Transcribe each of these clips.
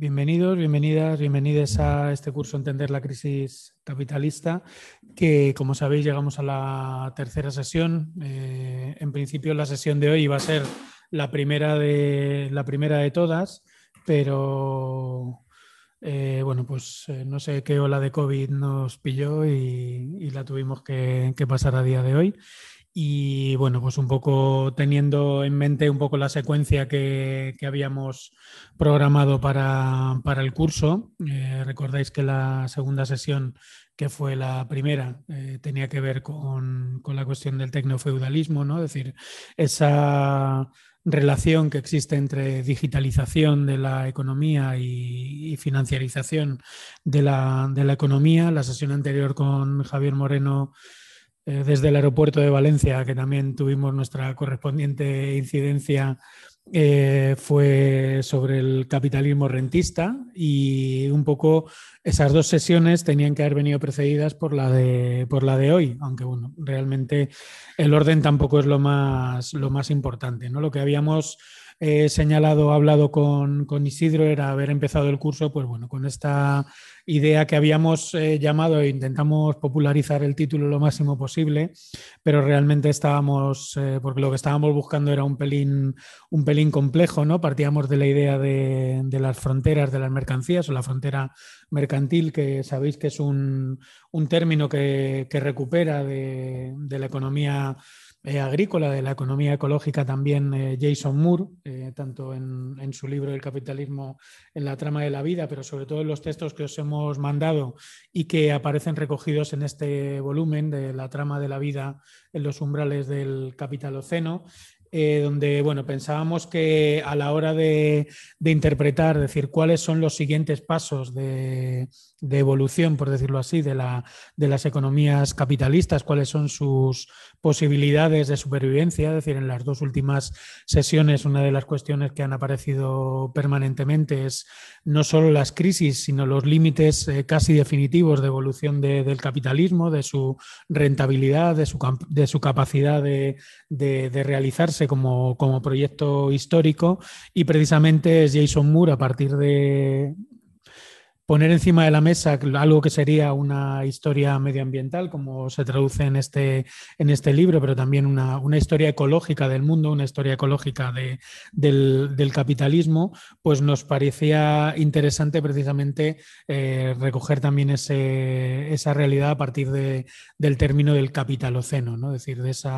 Bienvenidos, bienvenidas, bienvenidos a este curso Entender la crisis capitalista, que como sabéis llegamos a la tercera sesión. Eh, en principio la sesión de hoy va a ser la primera de, la primera de todas, pero eh, bueno, pues eh, no sé qué ola de COVID nos pilló y, la tuvimos que pasar a día de hoy. Y bueno, pues un poco teniendo en mente un poco la secuencia que, habíamos programado para, el curso. Eh, recordáis que la segunda sesión, que fue la primera, eh, tenía que ver con, la cuestión del tecnofeudalismo, ¿no? Es decir, esa relación que existe entre digitalización de la economía y, financiarización de la, de la economía. La sesión anterior con Javier Moreno eh, desde el aeropuerto de Valencia, que también tuvimos nuestra correspondiente incidencia, eh, fue sobre el capitalismo rentista y un poco esas dos sesiones tenían que haber venido precedidas por la de, por la de hoy, aunque bueno, realmente el orden tampoco es lo más, lo más importante. ¿no? Lo que habíamos he señalado, hablado con, Isidro, era haber empezado el curso, pues bueno, con esta idea que habíamos eh, llamado e intentamos popularizar el título lo máximo posible, pero realmente estábamos, eh, porque lo que estábamos buscando era un pelín, un pelín complejo, ¿no? Partíamos de la idea de, las fronteras de las mercancías o la frontera mercantil, que sabéis que es un, término que, recupera de, de la economía eh, agrícola, de la economía ecológica también eh, Jason Moore, eh, tanto en, en, su libro El capitalismo en la trama de la vida, pero sobre todo en los textos que os hemos mandado y que aparecen recogidos en este volumen de la trama de la vida en los umbrales del capitaloceno. Donde bueno, pensábamos que a la hora de, interpretar, decir cuáles son los siguientes pasos de, evolución, por decirlo así, de, la, de, las economías capitalistas, cuáles son sus posibilidades de supervivencia. Es decir, en las dos últimas sesiones, una de las cuestiones que han aparecido permanentemente es no solo las crisis, sino los límites eh, casi definitivos de evolución del capitalismo, de su rentabilidad, de su, de su capacidad de realizarse como, como proyecto histórico y precisamente es Jason Moore a partir de, poner encima de la mesa algo que sería una historia medioambiental, como se traduce en este, en este libro, pero también una, historia ecológica del mundo, una historia ecológica del, capitalismo, pues nos parecía interesante precisamente eh, recoger también ese, esa realidad a partir del término del capitaloceno, ¿no? es decir, de ese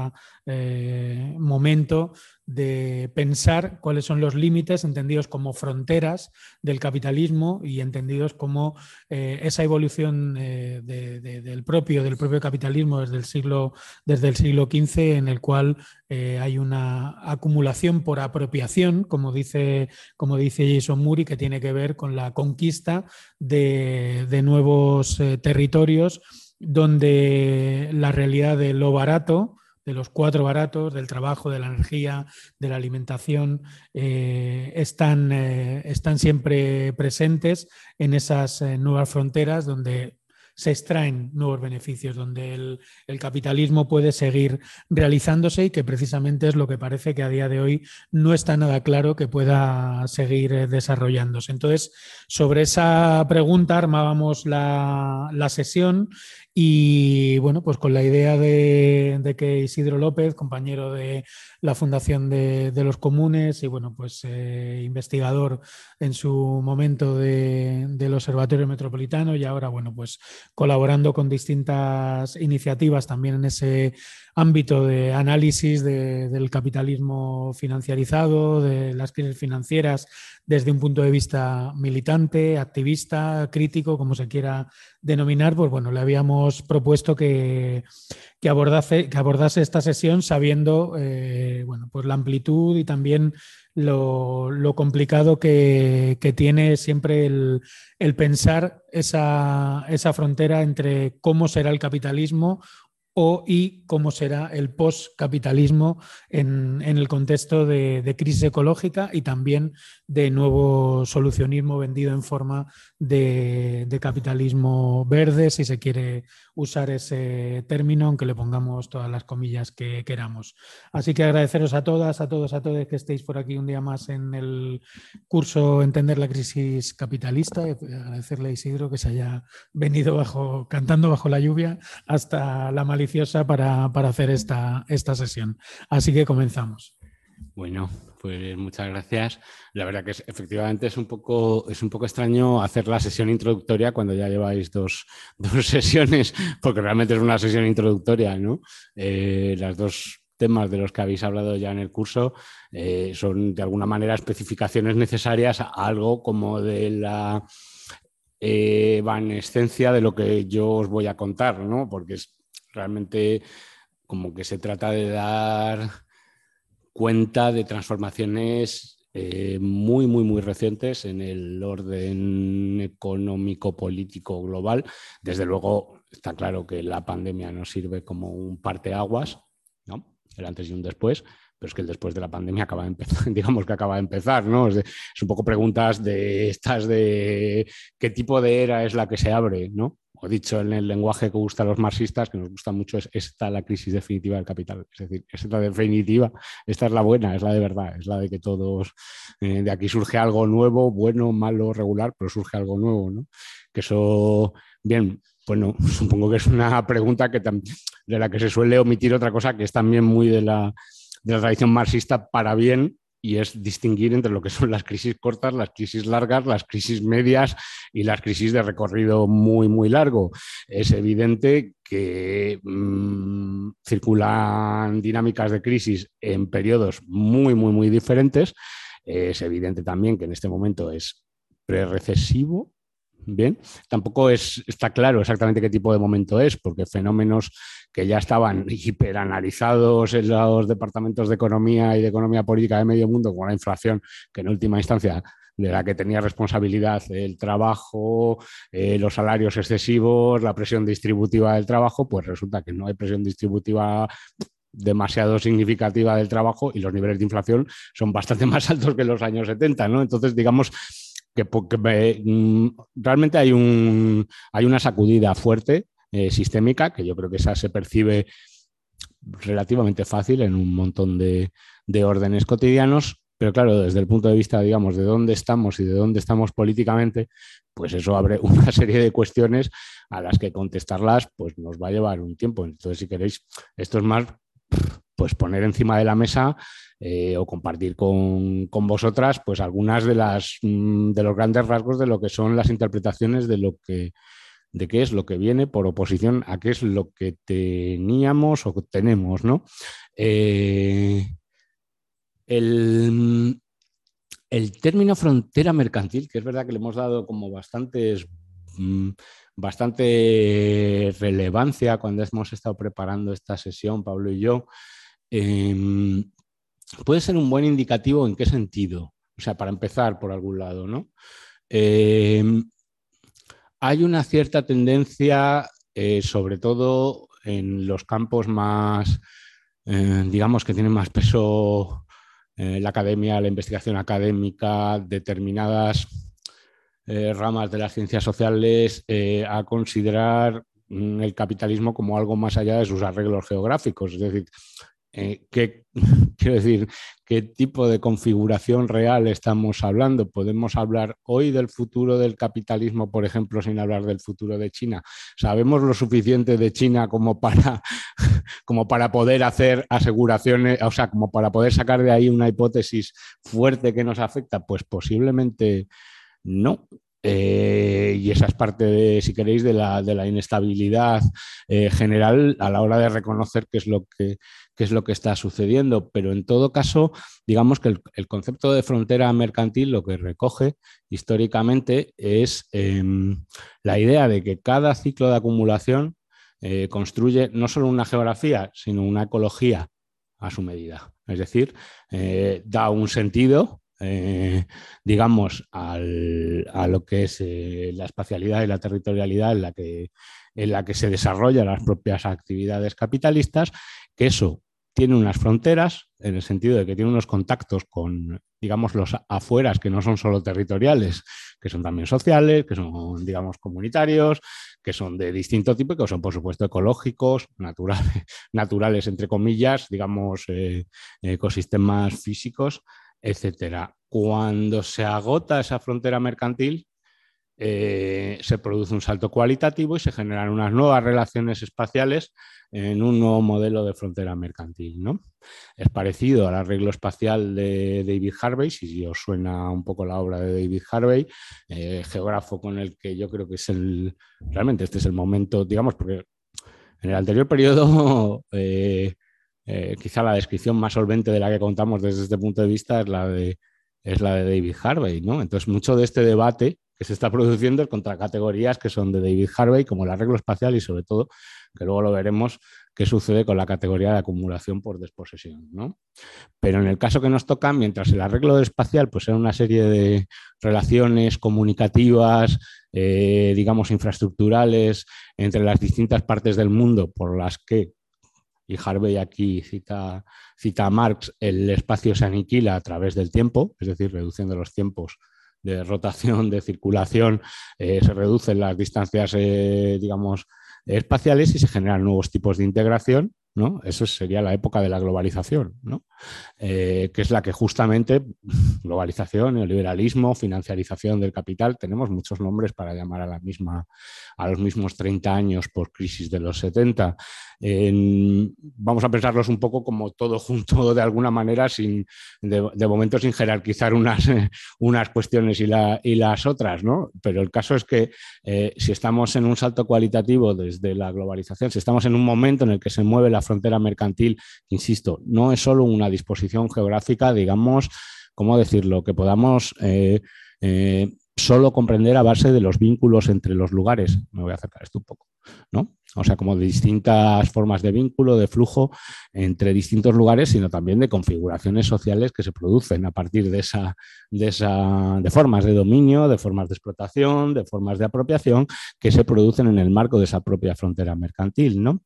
eh, momento de pensar cuáles son los límites entendidos como fronteras del capitalismo y entendidos como eh, esa evolución eh, del, propio, del propio capitalismo desde el siglo, desde el siglo XV en el cual eh, hay una acumulación por apropiación, como dice, como dice Jason Murray, que tiene que ver con la conquista de, de nuevos territorios donde la realidad de lo barato, de los cuatro baratos, del trabajo, de la energía, de la alimentación, eh, están, eh, están, siempre presentes en esas eh, nuevas fronteras donde se extraen nuevos beneficios, donde el, capitalismo puede seguir realizándose y que precisamente es lo que parece que a día de hoy no está nada claro que pueda seguir desarrollándose. Entonces, sobre esa pregunta armábamos la, la sesión y bueno, pues con la idea de, que Isidro López, compañero de la Fundación de, los Comunes y bueno, pues eh, investigador en su momento del Observatorio Metropolitano y ahora bueno, pues colaborando con distintas iniciativas también en ese ámbito de análisis del capitalismo financiarizado, de las crisis financieras desde un punto de vista militante, activista, crítico, como se quiera denominar, pues bueno, le habíamos propuesto que, abordase, que abordase esta sesión sabiendo eh, bueno, pues la amplitud y también lo, complicado que, tiene siempre el, pensar esa, esa, frontera entre cómo será el capitalismo o y cómo será el postcapitalismo en, en el contexto de, crisis ecológica y también de nuevo solucionismo vendido en forma de, capitalismo verde, si se quiere usar ese término, aunque le pongamos todas las comillas que queramos. Así que agradeceros a todas, a todos, a todos que estéis por aquí un día más en el curso Entender la crisis capitalista. Agradecerle a Isidro que se haya venido bajo, cantando bajo la lluvia hasta la maldición para, hacer esta, esta sesión. Así que comenzamos. Bueno, pues muchas gracias. La verdad que es, efectivamente es un, poco, es un poco extraño hacer la sesión introductoria cuando ya lleváis dos, sesiones, porque realmente es una sesión introductoria, ¿no? Eh, las dos temas de los que habéis hablado ya en el curso eh, son de alguna manera especificaciones necesarias a algo como de la eh, evanescencia de lo que yo os voy a contar, ¿no? Porque es Realmente como que se trata de dar cuenta de transformaciones eh, muy, muy, muy recientes en el orden económico, político, global. Desde luego, está claro que la pandemia nos sirve como un parteaguas, ¿no? El antes y un después, pero es que el después de la pandemia acaba de empezar, digamos que acaba de empezar, ¿no? Es un poco preguntas de estas de qué tipo de era es la que se abre, ¿no? O dicho en el lenguaje que gusta a los marxistas, que nos gusta mucho, es esta la crisis definitiva del capital. Es decir, es la definitiva, esta es la buena, es la de verdad, es la de que todos, eh, de aquí surge algo nuevo, bueno, malo, regular, pero surge algo nuevo, ¿no? Que eso, bien, bueno, supongo que es una pregunta que de la que se suele omitir otra cosa que es también muy de la, de la tradición marxista para bien, y es distinguir entre lo que son las crisis cortas, las crisis largas, las crisis medias y las crisis de recorrido muy, muy largo. Es evidente que mm, circulan dinámicas de crisis en periodos muy, muy, muy diferentes. Es evidente también que en este momento es pre-recesivo, Bien, tampoco es, está claro exactamente qué tipo de momento es, porque fenómenos que ya estaban hiperanalizados en los departamentos de economía y de economía política de medio mundo, como la inflación, que en última instancia de la que tenía responsabilidad el trabajo, eh, los salarios excesivos, la presión distributiva del trabajo, pues resulta que no hay presión distributiva demasiado significativa del trabajo y los niveles de inflación son bastante más altos que en los años 70, ¿no? Entonces, digamos, que, mm, realmente hay, un, hay una sacudida fuerte eh, sistémica, que yo creo que esa se percibe relativamente fácil en un montón de, órdenes cotidianos, pero claro, desde el punto de vista, digamos, de dónde estamos y de dónde estamos políticamente, pues eso abre una serie de cuestiones a las que contestarlas pues nos va a llevar un tiempo. Entonces, si queréis, esto es más pues poner encima de la mesa eh, o compartir con, vosotras pues algunas de las mm, de los grandes rasgos de lo que son las interpretaciones de lo que de qué es lo que viene por oposición a qué es lo que teníamos o tenemos, ¿no? Eh, el, el, término frontera mercantil, que es verdad que le hemos dado como bastantes mm, bastante relevancia cuando hemos estado preparando esta sesión, Pablo y yo, em, puede ser un buen indicativo en qué sentido. O sea, para empezar por algún lado, ¿no? Em, hay una cierta tendencia, eh, sobre todo en los campos más, eh, digamos, que tienen más peso eh, la academia, la investigación académica, determinadas ramas de las ciencias sociales, a considerar mm, el capitalismo como algo más allá de sus arreglos geográficos. Es decir, eh, ¿qué, quiero decir, ¿qué tipo de configuración real estamos hablando? ¿Podemos hablar hoy del futuro del capitalismo, por ejemplo, sin hablar del futuro de China? ¿Sabemos lo suficiente de China como para, como para poder hacer aseguraciones, o sea, como para poder sacar de ahí una hipótesis fuerte que nos afecta? Pues posiblemente no. Eh, y esa es parte, de, si queréis, de la, de la inestabilidad eh, general a la hora de reconocer qué es lo que qué es lo que está sucediendo, pero en todo caso, digamos que el, concepto de frontera mercantil lo que recoge históricamente es em, la idea de que cada ciclo de acumulación eh, construye no solo una geografía, sino una ecología a su medida. Es decir, da un sentido eh, digamos, a lo que es eh, la espacialidad y la territorialidad en la, que, en la que se desarrollan las propias actividades capitalistas, que eso tiene unas fronteras, en el sentido de que tiene unos contactos con, digamos, los afueras que no son solo territoriales, que son también sociales, que son, digamos, comunitarios, que son de distinto tipo que son, por supuesto, ecológicos, naturales, naturales entre comillas, digamos, eh, ecosistemas físicos, etcétera. Cuando se agota esa frontera mercantil, eh, se produce un salto cualitativo y se generan unas nuevas relaciones espaciales en un nuevo modelo de frontera mercantil. ¿no? Es parecido al arreglo espacial de David Harvey, si os suena un poco la obra de David Harvey, eh, geógrafo con el que yo creo que es el, realmente este es el momento, digamos, porque en el anterior periodo eh, eh, quizá la descripción más solvente de la que contamos desde este punto de vista es la de, es la de David Harvey, ¿no? Entonces, mucho de este debate que se está produciendo es contra categorías que son de David Harvey, como el arreglo espacial y sobre todo, que luego lo veremos, qué sucede con la categoría de acumulación por desposesión, ¿no? Pero en el caso que nos toca, mientras el arreglo espacial pues una serie de relaciones comunicativas, eh, digamos, infraestructurales entre las distintas partes del mundo por las que y Harvey aquí cita, cita a Marx, el espacio se aniquila a través del tiempo, es decir, reduciendo los tiempos de rotación, de circulación, eh, se reducen las distancias, eh, digamos, espaciales y se generan nuevos tipos de integración ¿no? Eso sería la época de la globalización, ¿no? Eh, que es la que justamente, globalización, neoliberalismo, financiarización del capital, tenemos muchos nombres para llamar a, la misma, a los mismos 30 años por crisis de los 70. vamos a pensarlos un poco como todo junto de alguna manera, sin, de, momento sin jerarquizar unas, unas cuestiones y, y, las otras, ¿no? pero el caso es que eh, si estamos en un salto cualitativo desde la globalización, si estamos en un momento en el que se mueve la frontera mercantil, insisto, no es solo una disposición geográfica, digamos, ¿cómo decirlo? Que podamos eh, eh, solo comprender a base de los vínculos entre los lugares. Me voy a acercar esto un poco, ¿no? O sea, como de distintas formas de vínculo, de flujo entre distintos lugares, sino también de configuraciones sociales que se producen a partir de esa, de esa, de formas de dominio, de formas de explotación, de formas de apropiación que se producen en el marco de esa propia frontera mercantil, ¿no?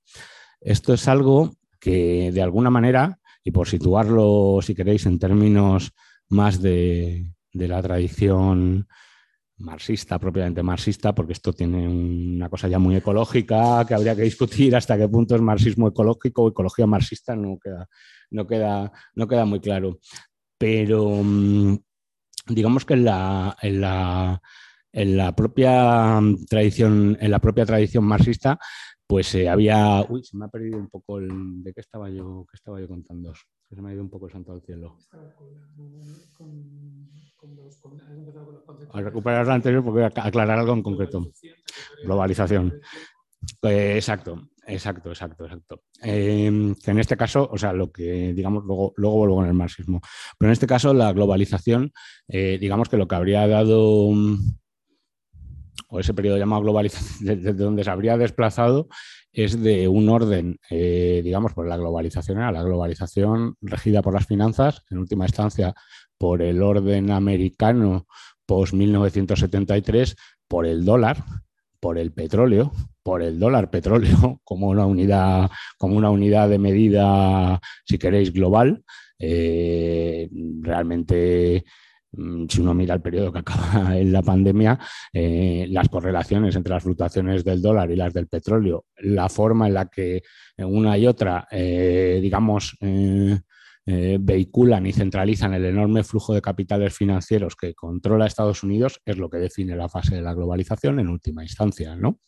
Esto es algo que de alguna manera, y por situarlo, si queréis, en términos más de, la tradición marxista, propiamente marxista, porque esto tiene una cosa ya muy ecológica que habría que discutir hasta qué punto es marxismo ecológico o ecología marxista, no queda, no queda, no queda muy claro. Pero mm, digamos que en la, en la, en la propia tradición, en la propia tradición marxista pues eh, había. Uy, se me ha perdido un poco el. ¿De qué estaba yo, qué estaba yo contando? Se me ha ido un poco el santo al cielo. A recuperar la anterior porque voy a aclarar algo en concreto. Globalización. Eh, exacto, exacto, exacto, exacto. Em, que en este caso, o sea, lo que, digamos, luego, luego vuelvo con el marxismo, pero en este caso la globalización, eh, digamos que lo que habría dado o ese periodo llamado globalización, desde donde se habría desplazado, es de un orden, eh, digamos, por la globalización, la globalización regida por las finanzas, en última instancia por el orden americano post-1973, por el dólar, por el petróleo, por el dólar petróleo como una unidad, como una unidad de medida, si queréis, global. Eh, realmente si uno mira el periodo que acaba en la pandemia, eh, las correlaciones entre las fluctuaciones del dólar y las del petróleo, la forma en la que una y otra, eh, digamos, eh, vehiculan y centralizan el enorme flujo de capitales financieros que controla Estados Unidos es lo que define la fase de la globalización en última instancia, ¿no?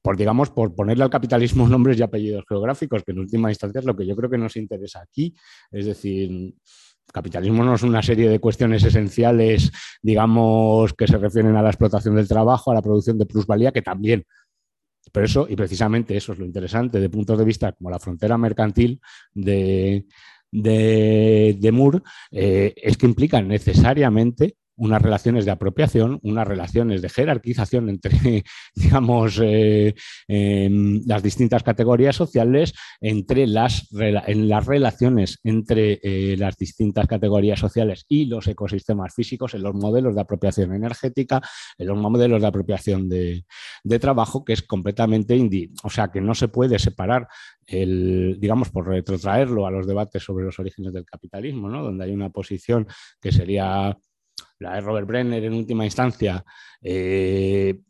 Por, digamos, por ponerle al capitalismo nombres y apellidos geográficos, que en última instancia es lo que yo creo que nos interesa aquí. Es decir, capitalismo no es una serie de cuestiones esenciales, digamos, que se refieren a la explotación del trabajo, a la producción de plusvalía, que también. Pero eso, y precisamente eso es lo interesante, de puntos de vista como la frontera mercantil de, de, Moore, eh, es que implica necesariamente unas relaciones de apropiación, unas relaciones de jerarquización entre, digamos, eh, em, las distintas categorías sociales, entre las, en las relaciones entre eh, las distintas categorías sociales y los ecosistemas físicos, en los modelos de apropiación energética, en los modelos de apropiación de, trabajo, que es completamente, o sea, que no se puede separar el, digamos, por retrotraerlo a los debates sobre los orígenes del capitalismo, ¿no? donde hay una posición que sería la de Robert Brenner en última instancia, eh,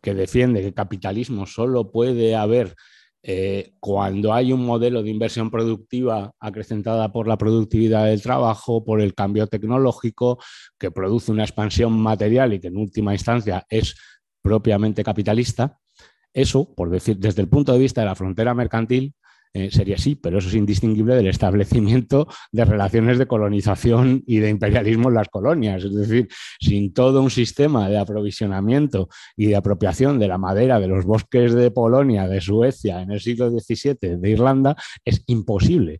que defiende que el capitalismo solo puede haber eh, cuando hay un modelo de inversión productiva acrecentada por la productividad del trabajo, por el cambio tecnológico, que produce una expansión material y que en última instancia es propiamente capitalista. Eso, por decir, desde el punto de vista de la frontera mercantil, eh, sería así, pero eso es indistinguible del establecimiento de relaciones de colonización y de imperialismo en las colonias. Es decir, sin todo un sistema de aprovisionamiento y de apropiación de la madera de los bosques de Polonia, de Suecia, en el siglo XVII, de Irlanda, es imposible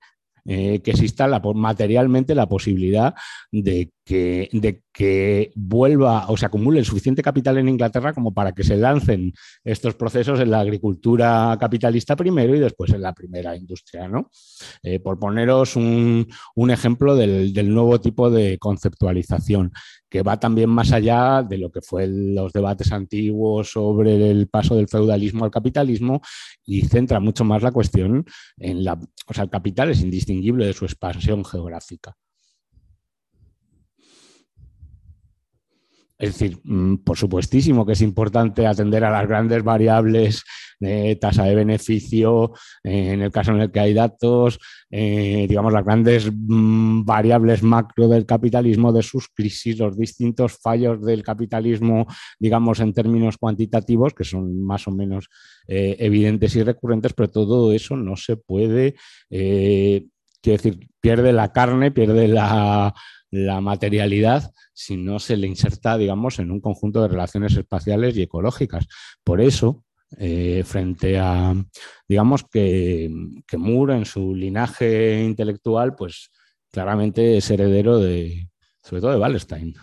eh, que exista materialmente la posibilidad de que, que vuelva o se acumule el suficiente capital en Inglaterra como para que se lancen estos procesos en la agricultura capitalista primero y después en la primera industria. ¿no? Eh, por poneros un, ejemplo del, nuevo tipo de conceptualización que va también más allá de lo que fue los debates antiguos sobre el paso del feudalismo al capitalismo y centra mucho más la cuestión en la, o sea, el capital es indistinguible de su expansión geográfica. Es decir, mm, por supuestísimo que es importante atender a las grandes variables de tasa de beneficio, eh, en el caso en el que hay datos, eh, digamos, las grandes mm, variables macro del capitalismo, de sus crisis, los distintos fallos del capitalismo, digamos, en términos cuantitativos, que son más o menos eh, evidentes y recurrentes, pero todo eso no se puede, quiero decir, pierde la carne, pierde la la materialidad si no se le inserta, digamos, en un conjunto de relaciones espaciales y ecológicas. Por eso, eh, frente a, digamos, que, que, Moore en su linaje intelectual, pues claramente es heredero de, sobre todo de Wallenstein,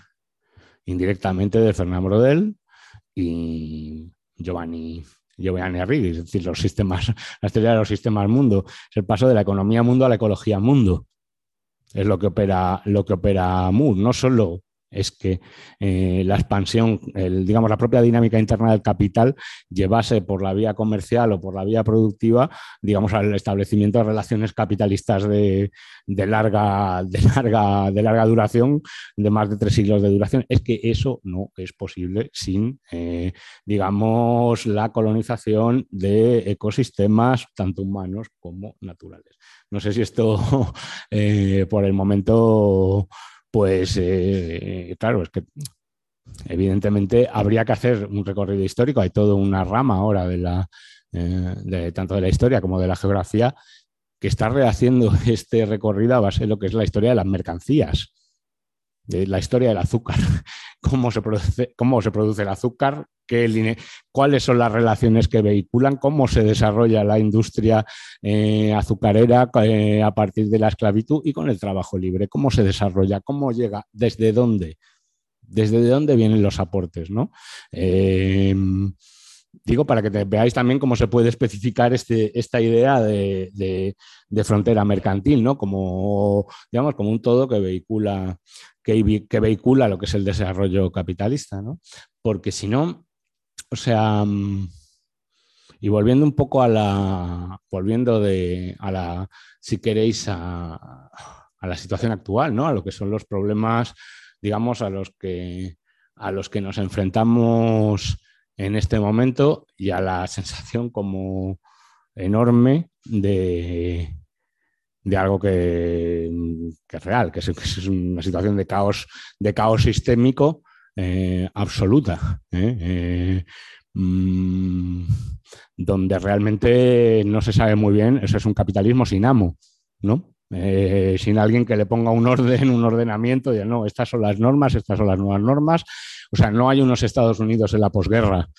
indirectamente de Fernand Brodel y Giovanni Giovanni Arrighi, es decir, los sistemas, la teoría de los sistemas mundo, es el paso de la economía mundo a la ecología mundo es lo que opera, lo que opera Moore. No solo es que eh, la expansión, digamos, la propia dinámica interna del capital llevase por la vía comercial o por la vía productiva, digamos, al establecimiento de relaciones capitalistas de, larga, de, larga, de larga duración, de más de tres siglos de duración. Es que eso no es posible sin, eh, digamos, la colonización de ecosistemas, tanto humanos como naturales. No sé si esto, eh, por el momento pues eh, claro, es que evidentemente habría que hacer un recorrido histórico, hay toda una rama ahora de la, eh, de, tanto de la historia como de la geografía que está rehaciendo este recorrido a base de lo que es la historia de las mercancías, la historia del azúcar, cómo se produce, cómo se produce el azúcar, cuáles son las relaciones que vehiculan, cómo se desarrolla la industria eh, azucarera eh, a partir de la esclavitud y con el trabajo libre, cómo se desarrolla, cómo llega, desde dónde, desde dónde vienen los aportes, ¿no? Em, digo, para que veáis también cómo se puede especificar este, esta idea de, frontera mercantil, ¿no? Como, digamos, como un todo que vehicula, que, vehicula lo que es el desarrollo capitalista, ¿no? Porque si no, o sea, y volviendo un poco a la, volviendo de, a la, si queréis, a, la situación actual, ¿no? A lo que son los problemas, digamos, a los que, a los que nos enfrentamos en este momento y a la sensación como enorme de, de algo que, es real, que es, una situación de caos, de caos sistémico eh, absoluta, ¿eh? Eh, mm, donde realmente no se sabe muy bien, eso es un capitalismo sin amo, ¿no? sin alguien que le ponga un orden, un ordenamiento, ya no, estas son las normas, estas son las nuevas normas. O sea, no hay unos Estados Unidos en la posguerra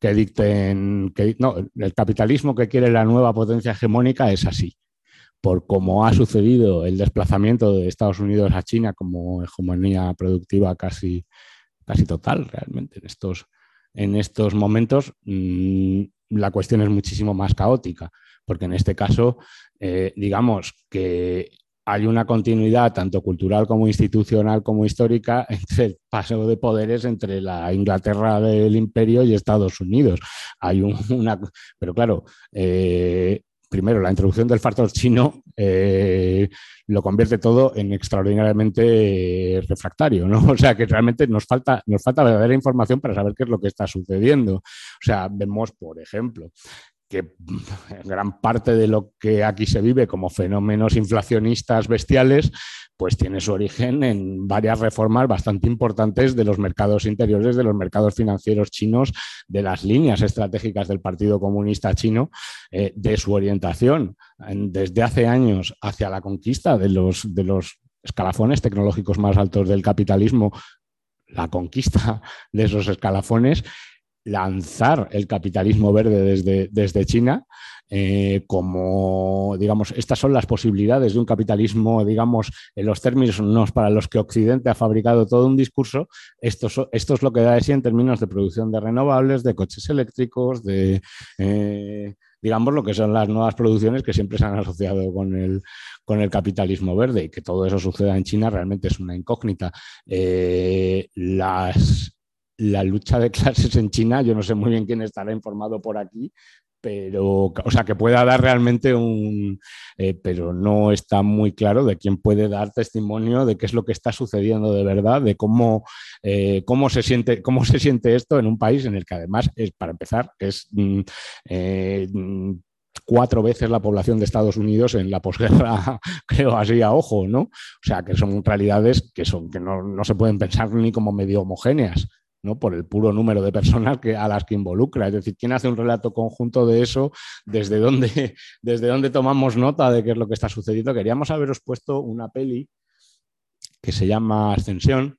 que dicten, que, no, el capitalismo que quiere la nueva potencia hegemónica es así. Por cómo ha sucedido el desplazamiento de Estados Unidos a China como hegemonía productiva casi, casi total realmente en estos, en estos momentos, mm, la cuestión es muchísimo más caótica, porque en este caso, eh, digamos que hay una continuidad tanto cultural como institucional como histórica entre el paso de poderes entre la Inglaterra del imperio y Estados Unidos. Hay una, pero claro, eh, primero, la introducción del factor chino eh, lo convierte todo en extraordinariamente refractario, ¿no? O sea que realmente nos falta, nos falta verdadera información para saber qué es lo que está sucediendo. O sea, vemos, por ejemplo, que gran parte de lo que aquí se vive como fenómenos inflacionistas bestiales, pues tiene su origen en varias reformas bastante importantes de los mercados interiores, de los mercados financieros chinos, de las líneas estratégicas del Partido Comunista Chino, eh, de su orientación desde hace años hacia la conquista de los, de los escalafones tecnológicos más altos del capitalismo, la conquista de esos escalafones lanzar el capitalismo verde desde, desde China eh, como, digamos, estas son las posibilidades de un capitalismo, digamos, en los términos para los que Occidente ha fabricado todo un discurso, esto, es lo que da de sí en términos de producción de renovables, de coches eléctricos, de, eh, digamos, lo que son las nuevas producciones que siempre se han asociado con el, con el capitalismo verde y que todo eso suceda en China realmente es una incógnita. Eh, las la lucha de clases en China, yo no sé muy bien quién estará informado por aquí, pero, o sea, que pueda dar realmente un, eh, pero no está muy claro de quién puede dar testimonio de qué es lo que está sucediendo de verdad, de cómo, eh, cómo, se, siente, cómo se siente esto en un país en el que además, es, para empezar, es... Mm, eh, cuatro veces la población de Estados Unidos en la posguerra, creo así a ojo, ¿no? O sea, que son realidades que, son, que no, no se pueden pensar ni como medio homogéneas. ¿No? por el puro número de personas que, a las que involucra. Es decir, ¿quién hace un relato conjunto de eso? ¿Desde dónde, ¿Desde dónde tomamos nota de qué es lo que está sucediendo? Queríamos haberos puesto una peli que se llama Ascensión,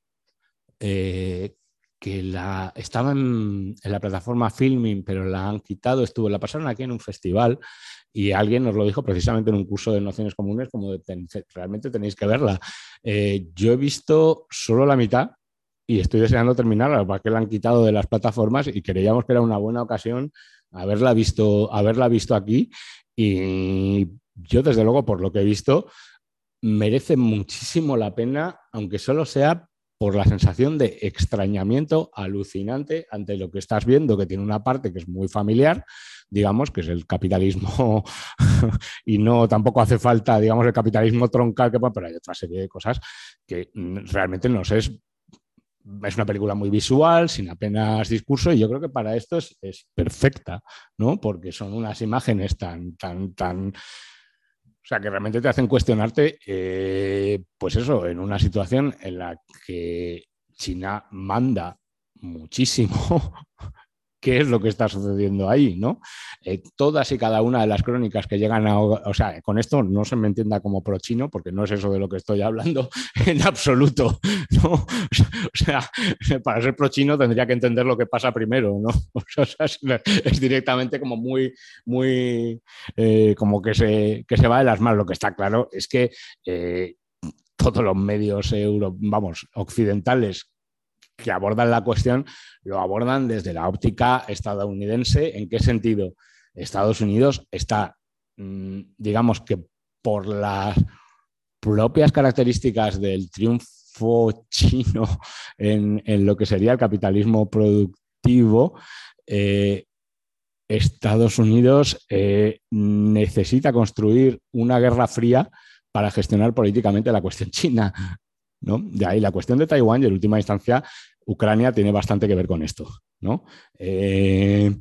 eh, que la, estaba en, la plataforma Filming, pero la han quitado, estuvo, la pasaron aquí en un festival y alguien nos lo dijo precisamente en un curso de nociones comunes, como de, realmente tenéis que verla. Eh, yo he visto solo la mitad, y estoy deseando terminarla, porque la han quitado de las plataformas y creíamos que era una buena ocasión haberla visto, haberla visto aquí. Y yo, desde luego, por lo que he visto, merece muchísimo la pena, aunque solo sea por la sensación de extrañamiento alucinante ante lo que estás viendo, que tiene una parte que es muy familiar, digamos, que es el capitalismo, y no tampoco hace falta, digamos, el capitalismo troncal, que, pero hay otra serie de cosas que realmente nos es es una película muy visual, sin apenas discurso, y yo creo que para esto es, perfecta, ¿no? Porque son unas imágenes tan, tan, tan. O sea, que realmente te hacen cuestionarte, eh, pues eso, en una situación en la que China manda muchísimo qué es lo que está sucediendo ahí, ¿no? Eh, todas y cada una de las crónicas que llegan a... O sea, con esto no se me entienda como pro-chino, porque no es eso de lo que estoy hablando en absoluto, ¿no? O sea, para ser pro-chino tendría que entender lo que pasa primero, ¿no? O sea, es, directamente como muy, muy... Eh, como que se, que se va de las manos. Lo que está claro es que... Eh, todos los medios euro, vamos, occidentales que abordan la cuestión lo abordan desde la óptica estadounidense. ¿En qué sentido? Estados Unidos está, mm, digamos que por las propias características del triunfo chino en, lo que sería el capitalismo productivo, eh, Estados Unidos eh, necesita construir una guerra fría para gestionar políticamente la cuestión china. ¿No? De ahí la cuestión de Taiwán y en última instancia Ucrania tiene bastante que ver con esto. ¿no? Eh,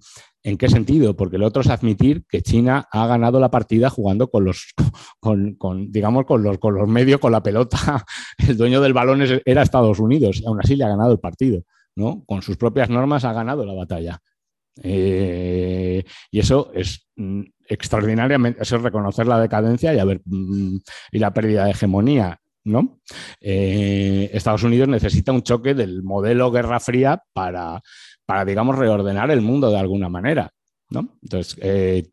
¿En qué sentido? Porque el otro es admitir que China ha ganado la partida jugando con los, con, digamos, con los, con los medios, con la pelota. El dueño del balón era Estados Unidos y aún así le ha ganado el partido. ¿no? Con sus propias normas ha ganado la batalla. Eh, y eso es mm, extraordinariamente, eso es reconocer la decadencia y, haber, mm, y la pérdida de hegemonía ¿no? Eh, Estados Unidos necesita un choque del modelo Guerra Fría para, para, digamos, reordenar el mundo de alguna manera. ¿no? Entonces, eh,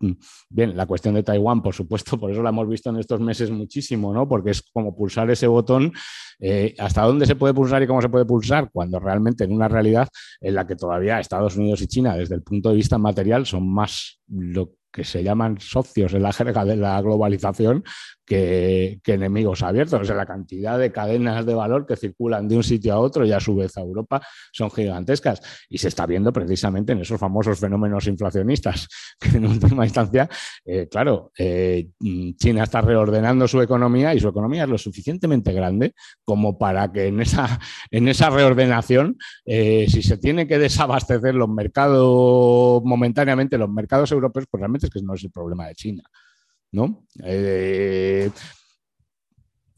bien, la cuestión de Taiwán, por supuesto, por eso la hemos visto en estos meses muchísimo, ¿no? Porque es como pulsar ese botón, eh, hasta dónde se puede pulsar y cómo se puede pulsar, cuando realmente en una realidad en la que todavía Estados Unidos y China, desde el punto de vista material, son más lo que se llaman socios en la jerga de la globalización que, enemigos abiertos. O sea, la cantidad de cadenas de valor que circulan de un sitio a otro y a su vez a Europa son gigantescas. Y se está viendo precisamente en esos famosos fenómenos inflacionistas, que en última instancia, eh, claro, eh, China está reordenando su economía y su economía es lo suficientemente grande como para que en esa, en esa reordenación, eh, si se tiene que desabastecer los mercados momentáneamente, los mercados europeos, pues realmente es que no es el problema de China. ¿No? Eh,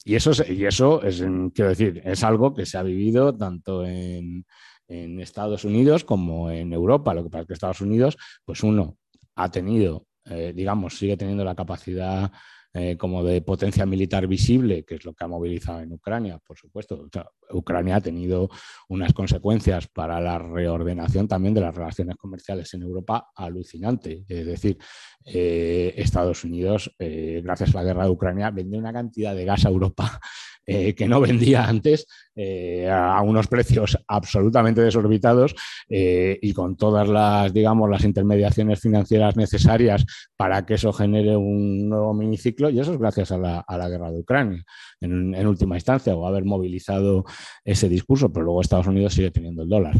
y eso, es, y eso es, quiero decir, es algo que se ha vivido tanto en, Estados Unidos como en Europa. Lo que pasa es que Estados Unidos, pues uno ha tenido, eh, digamos, sigue teniendo la capacidad eh, como de potencia militar visible, que es lo que ha movilizado en Ucrania, por supuesto. Ucrania ha tenido unas consecuencias para la reordenación también de las relaciones comerciales en Europa alucinante. Es decir, eh, Estados Unidos, eh, gracias a la guerra de Ucrania, vende una cantidad de gas a Europa eh, que no vendía antes eh, a unos precios absolutamente desorbitados eh, y con todas las, digamos, las intermediaciones financieras necesarias para que eso genere un nuevo miniciclo y eso es gracias a la, guerra de Ucrania en, última instancia o haber movilizado ese discurso, pero luego Estados Unidos sigue teniendo el dólar.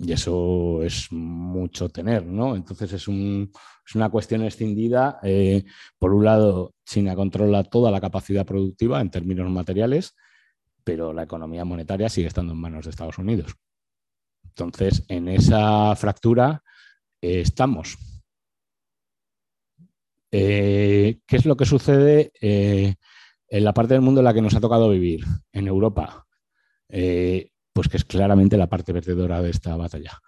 Y eso es mucho tener, ¿no? Entonces es, una cuestión escindida. Eh, por un lado, China controla toda la capacidad productiva en términos materiales, pero la economía monetaria sigue estando en manos de Estados Unidos. Entonces, en esa fractura eh, estamos. Eh, ¿Qué es lo que sucede en la parte del mundo en la que nos ha tocado vivir, en Europa? Pues que es claramente la parte perdedora de esta batalla.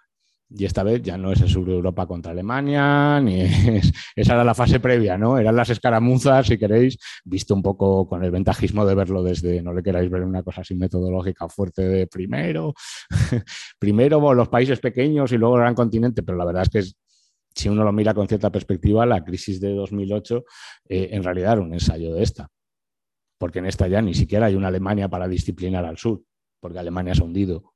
Y esta vez ya no es el sur de Europa contra Alemania, ni es, esa era la fase previa, ¿no? Eran las escaramuzas, si queréis, visto un poco con el ventajismo de verlo desde, no le queráis ver una cosa así metodológica fuerte de primero, primero los países pequeños y luego el gran continente, pero la verdad es que si uno lo mira con cierta perspectiva, la crisis de 2008 eh, en realidad era un ensayo de esta, porque en esta ya ni siquiera hay una Alemania para disciplinar al sur porque Alemania se ha hundido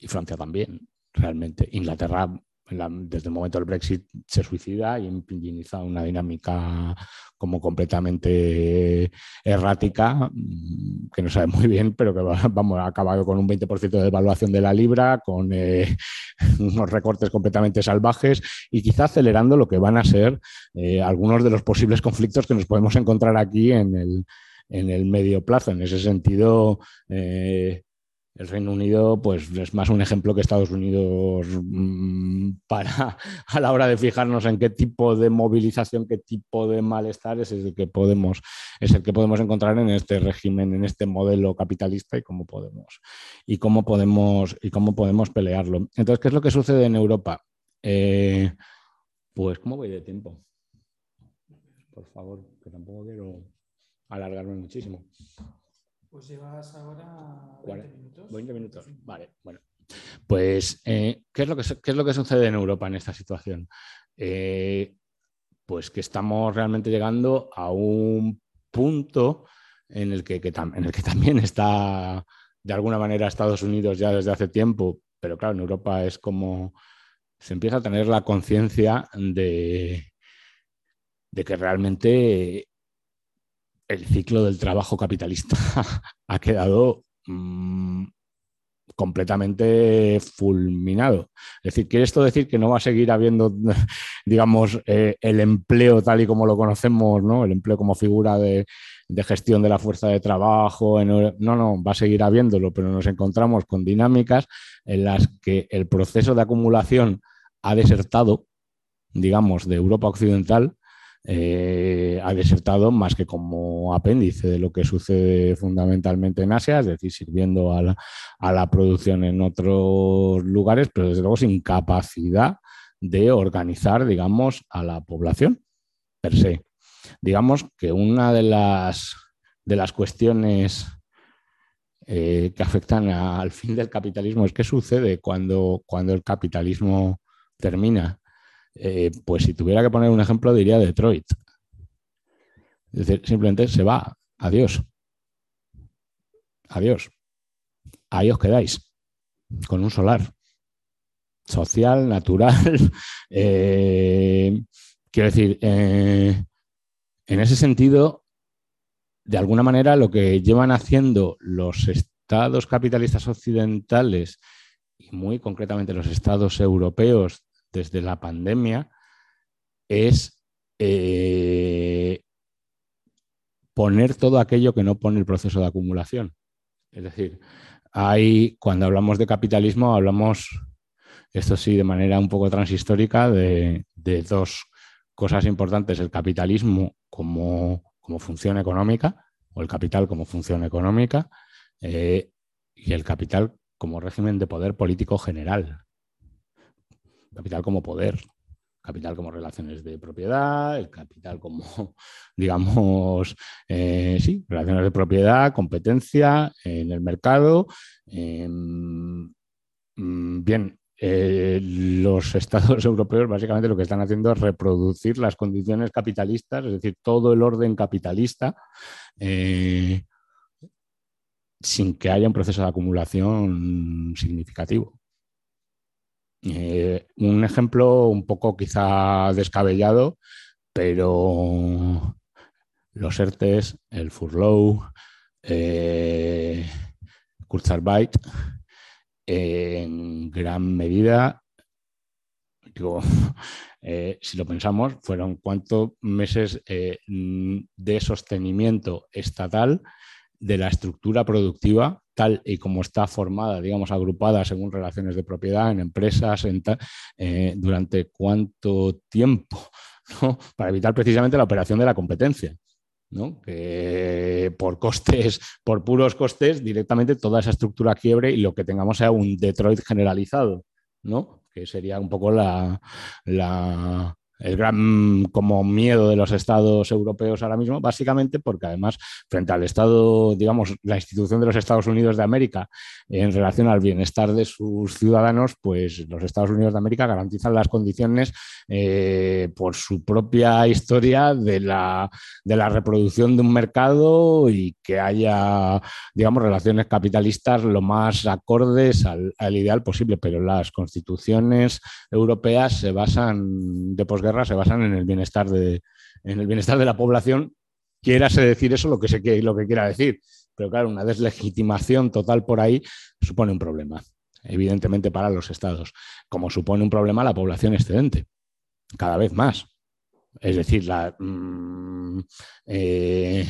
y Francia también, realmente. Inglaterra, desde el momento del Brexit, se suicida y inicia una dinámica como completamente errática, mm, que no sabe muy bien, pero que vamos, ha acabado con un 20% de devaluación de la libra, con eh, unos recortes completamente salvajes y quizá acelerando lo que van a ser eh, algunos de los posibles conflictos que nos podemos encontrar aquí en el, en el medio plazo. En ese sentido, eh, el Reino Unido pues, es más un ejemplo que Estados Unidos mm, para a la hora de fijarnos en qué tipo de movilización, qué tipo de malestar es el que podemos, es el que podemos encontrar en este régimen, en este modelo capitalista y cómo podemos, y cómo podemos, y cómo podemos pelearlo. Entonces, ¿qué es lo que sucede en Europa? Eh, pues, ¿cómo voy de tiempo? Por favor, que tampoco quiero alargarme muchísimo. Pues llevas ahora 20 minutos. 20 minutos, vale, bueno. Pues, eh, ¿qué, es lo que, es lo que sucede en Europa en esta situación? Eh, pues que estamos realmente llegando a un punto en el que, en el que también está de alguna manera Estados Unidos ya desde hace tiempo, pero claro, en Europa es como se empieza a tener la conciencia de, de que realmente el ciclo del trabajo capitalista ha quedado mm, completamente fulminado. Es decir, ¿quiere esto decir que no va a seguir habiendo, digamos, eh, el empleo tal y como lo conocemos, ¿no? el empleo como figura de, gestión de la fuerza de trabajo? no, no, va a seguir habiéndolo, pero nos encontramos con dinámicas en las que el proceso de acumulación ha desertado, digamos, de Europa Occidental eh, ha desertado más que como apéndice de lo que sucede fundamentalmente en Asia, es decir, sirviendo a la, producción en otros lugares, pero desde luego sin capacidad de organizar, digamos, a la población per se. Digamos que una de las, de las cuestiones eh, que afectan al fin del capitalismo es qué sucede cuando, cuando el capitalismo termina. Eh, pues si tuviera que poner un ejemplo, diría Detroit. Es decir, simplemente se va. Adiós. Adiós. Ahí os quedáis. Con un solar. Social, natural. Eh, quiero decir, eh, en ese sentido, de alguna manera, lo que llevan haciendo los estados capitalistas occidentales y muy concretamente los estados europeos desde la pandemia es eh, poner todo aquello que no pone el proceso de acumulación. Es decir, cuando hablamos de capitalismo, hablamos, esto sí, de manera un poco transhistórica, de, dos cosas importantes. El capitalismo como, función económica, o el capital como función económica, eh, y el capital como régimen de poder político general. Capital como poder, capital como relaciones de propiedad, el capital como, digamos, eh, sí, relaciones de propiedad, competencia en el mercado. Em, mm, bien, eh, los estados europeos básicamente lo que están haciendo es reproducir las condiciones capitalistas, es decir, todo el orden capitalista, eh, sin que haya un proceso de acumulación significativo. Eh, un ejemplo un poco quizá descabellado, pero los ERTES, el furlough, eh, Kurzarbeit, en gran medida, eh, si lo pensamos, fueron cuántos meses eh, de sostenimiento estatal de la estructura productiva tal y como está formada, digamos, agrupada según relaciones de propiedad en empresas, eh, durante cuánto tiempo, para evitar precisamente la operación de la competencia. ¿no? que por costes, por puros costes, directamente toda esa estructura quiebre y lo que tengamos sea un Detroit generalizado, ¿no? que sería un poco la, el gran como miedo de los estados europeos ahora mismo, básicamente porque además frente al Estado, digamos, la institución de los Estados Unidos de América en relación al bienestar de sus ciudadanos, pues los Estados Unidos de América garantizan las condiciones eh, por su propia historia de la, de la reproducción de un mercado y que haya, digamos, relaciones capitalistas lo más acordes al, al ideal posible, pero las constituciones europeas se basan de se basan en el bienestar de, en el bienestar de la población, quierase decir eso lo que, se, lo que quiera decir. Pero claro, una deslegitimación total por ahí supone un problema, evidentemente para los estados, como supone un problema la población excedente, cada vez más. Es decir, la, mm, eh,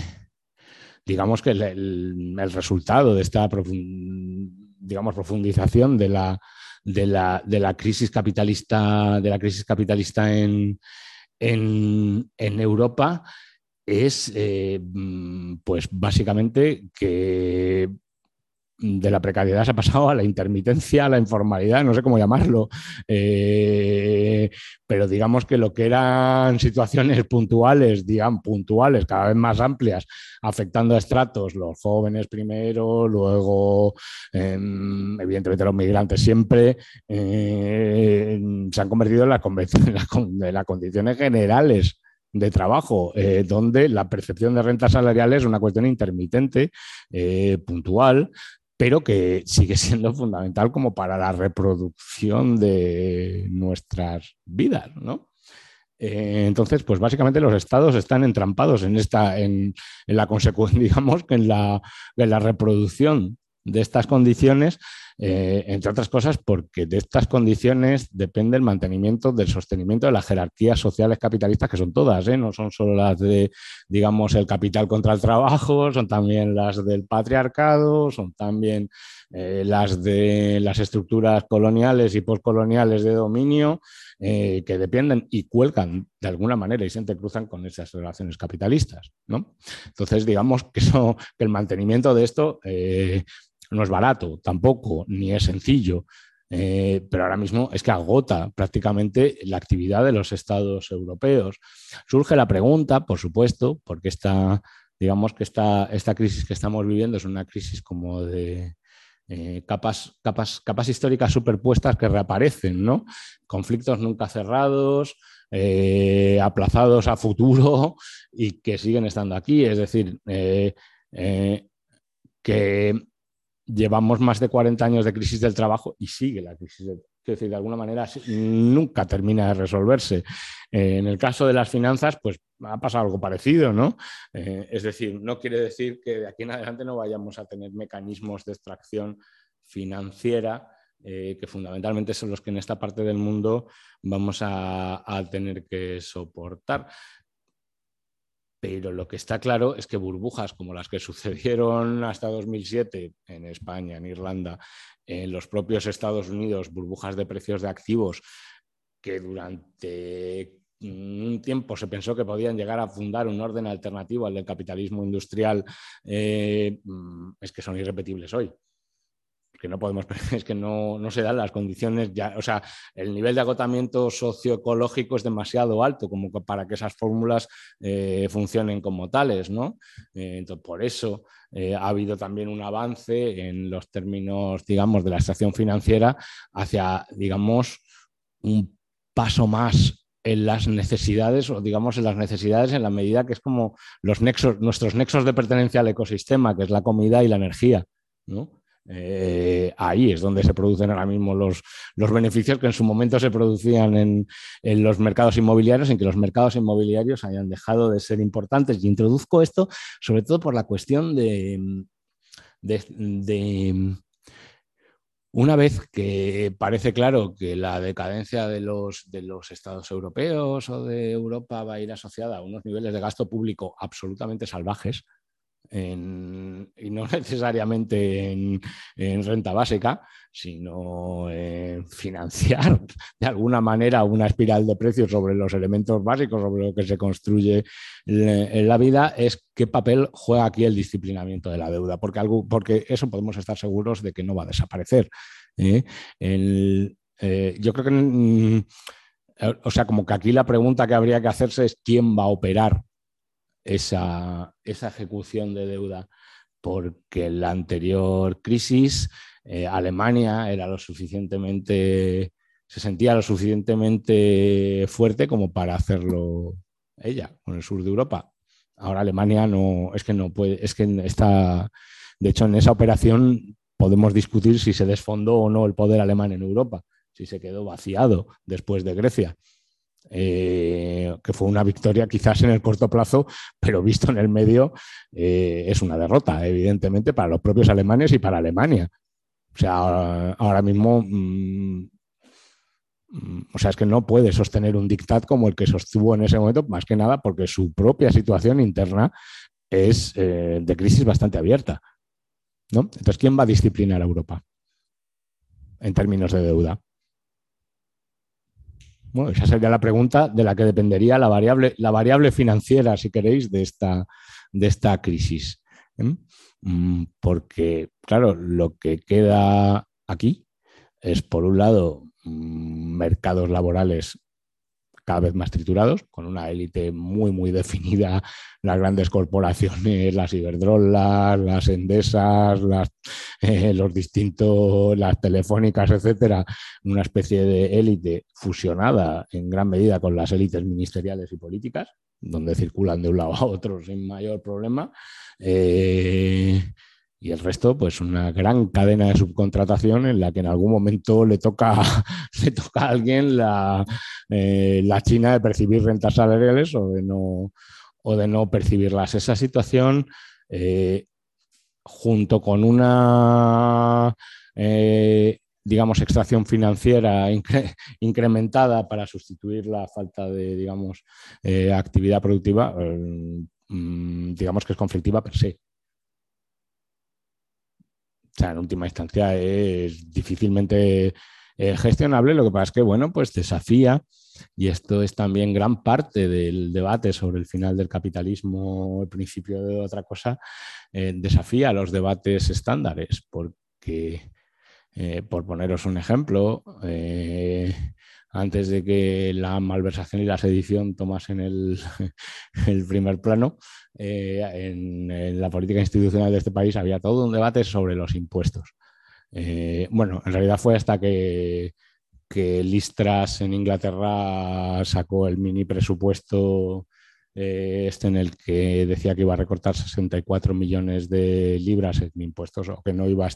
digamos que el, resultado de esta digamos, profundización de la, de la, de la crisis capitalista, de la crisis capitalista en, en, en Europa es eh, mm, pues básicamente que de la precariedad se ha pasado a la intermitencia, a la informalidad, no sé cómo llamarlo, eh, pero digamos que lo que eran situaciones puntuales, digamos, puntuales, cada vez más amplias, afectando a estratos, los jóvenes primero, luego, em, evidentemente, los migrantes siempre, eh, se han convertido en, las condiciones generales de trabajo, eh, donde la percepción de rentas salariales es una cuestión intermitente, puntual, pero que sigue siendo fundamental como para la reproducción de nuestras vidas, ¿no? Eh, entonces, pues básicamente los estados están entrampados en esta, en, la consecuencia, digamos, que en la, en la reproducción de estas condiciones eh, entre otras cosas porque de estas condiciones depende el mantenimiento del sostenimiento de las jerarquías sociales capitalistas, que son todas, ¿eh? no son solo las de, digamos, el capital contra el trabajo, son también las del patriarcado, son también eh, las de las estructuras coloniales y postcoloniales de dominio, que dependen y cuelgan de alguna manera y se entrecruzan con esas relaciones capitalistas. ¿no? Entonces, digamos que, el mantenimiento de esto no es barato tampoco, ni es sencillo, eh, pero ahora mismo es que agota prácticamente la actividad de los estados europeos. Surge la pregunta, por supuesto, porque esta, digamos que esta, esta crisis que estamos viviendo es una crisis como de, capas, capas, capas históricas superpuestas que reaparecen, ¿no? Conflictos nunca cerrados, aplazados a futuro y que siguen estando aquí. Es decir, que llevamos más de 40 años de crisis del trabajo y sigue la crisis del Quiero decir, de alguna manera nunca termina de resolverse. Eh, en el caso de las finanzas, pues ha pasado algo parecido, ¿no? Eh, es decir, no quiere decir que de aquí en adelante no vayamos a tener mecanismos de extracción financiera eh, que fundamentalmente son los que en esta parte del mundo vamos a tener que soportar. Pero lo que está claro es que burbujas como las que sucedieron hasta 2007 en España, en Irlanda, en los propios Estados Unidos, burbujas de precios de activos que durante un tiempo se pensó que podían llegar a fundar un orden alternativo al del capitalismo industrial, eh, mm, es que son irrepetibles hoy que no podemos, es que no, se dan las condiciones ya, o sea, el nivel de agotamiento socioecológico es demasiado alto como para que esas fórmulas eh, funcionen como tales, ¿no? Eh, entonces, por eso eh, ha habido también un avance en los términos, digamos, de la extracción financiera hacia, digamos, un paso más en las necesidades o digamos en las necesidades en la medida que es como los nexos, nuestros nexos de pertenencia al ecosistema, que es la comida y la energía, ¿no? Eh, ahí es donde se producen ahora mismo los, los, beneficios que en su momento se producían en, los mercados inmobiliarios, en que los mercados inmobiliarios hayan dejado de ser importantes. Y introduzco esto sobre todo por la cuestión de, de, una vez que parece claro que la decadencia de los, de los, estados europeos o de Europa va a ir asociada a unos niveles de gasto público absolutamente salvajes, y no necesariamente en, renta básica, sino en financiar de alguna manera una espiral de precios sobre los elementos básicos, sobre lo que se construye en la vida, es qué papel juega aquí el disciplinamiento de la deuda, porque, algo, porque eso podemos estar seguros de que no va a desaparecer. ¿eh? Eh, yo creo que, mm, o sea, como que aquí la pregunta que habría que hacerse es quién va a operar esa, ejecución de deuda, porque en la anterior crisis eh, Alemania era lo suficientemente, se sentía lo suficientemente fuerte como para hacerlo ella con el sur de Europa. Ahora Alemania no, es que no puede, es que está, de hecho en esa operación podemos discutir si se desfondó o no el poder alemán en Europa, si se quedó vaciado después de Grecia. Eh, que fue una victoria quizás en el corto plazo, pero visto en el medio eh, es una derrota, evidentemente, para los propios alemanes y para Alemania. O sea, ahora mismo, mm, mm, o sea, es que no puede sostener un dictat como el que sostuvo en ese momento, más que nada porque su propia situación interna es eh, de crisis bastante abierta. ¿no? Entonces, ¿quién va a disciplinar a Europa en términos de deuda? Bueno, esa sería la pregunta de la que dependería la variable, la variable financiera, si queréis, de esta, de esta crisis. ¿eh? Mm, porque, claro, lo que queda aquí es, por un lado, mm, mercados laborales cada vez más triturados, con una élite muy, muy definida, las grandes corporaciones, las Iberdrolas, las Endesas, las, eh, los distintos, las telefónicas, etcétera, una especie de élite fusionada en gran medida con las élites ministeriales y políticas, donde circulan de un lado a otro sin mayor problema. Eh, y el resto, pues una gran cadena de subcontratación en la que en algún momento le toca, le toca a alguien la, eh, la China de percibir rentas salariales o de no, o de no percibirlas. Esa situación, eh, junto con una eh, digamos, extracción financiera incrementada para sustituir la falta de, digamos, actividad productiva, mm, digamos que es conflictiva per se. O sea, en última instancia es difícilmente eh, gestionable. Lo que pasa es que, bueno, pues desafía, y esto es también gran parte del debate sobre el final del capitalismo, el principio de otra cosa, eh, desafía los debates estándares, porque, eh, por poneros un ejemplo, antes de que la malversación y la sedición tomasen el, el primer plano, eh, en, la política institucional de este país había todo un debate sobre los impuestos. Eh, bueno, en realidad fue hasta que, que Listras en Inglaterra sacó el mini presupuesto eh, este en el que decía que iba a recortar 64 millones de libras en impuestos o que no iba a,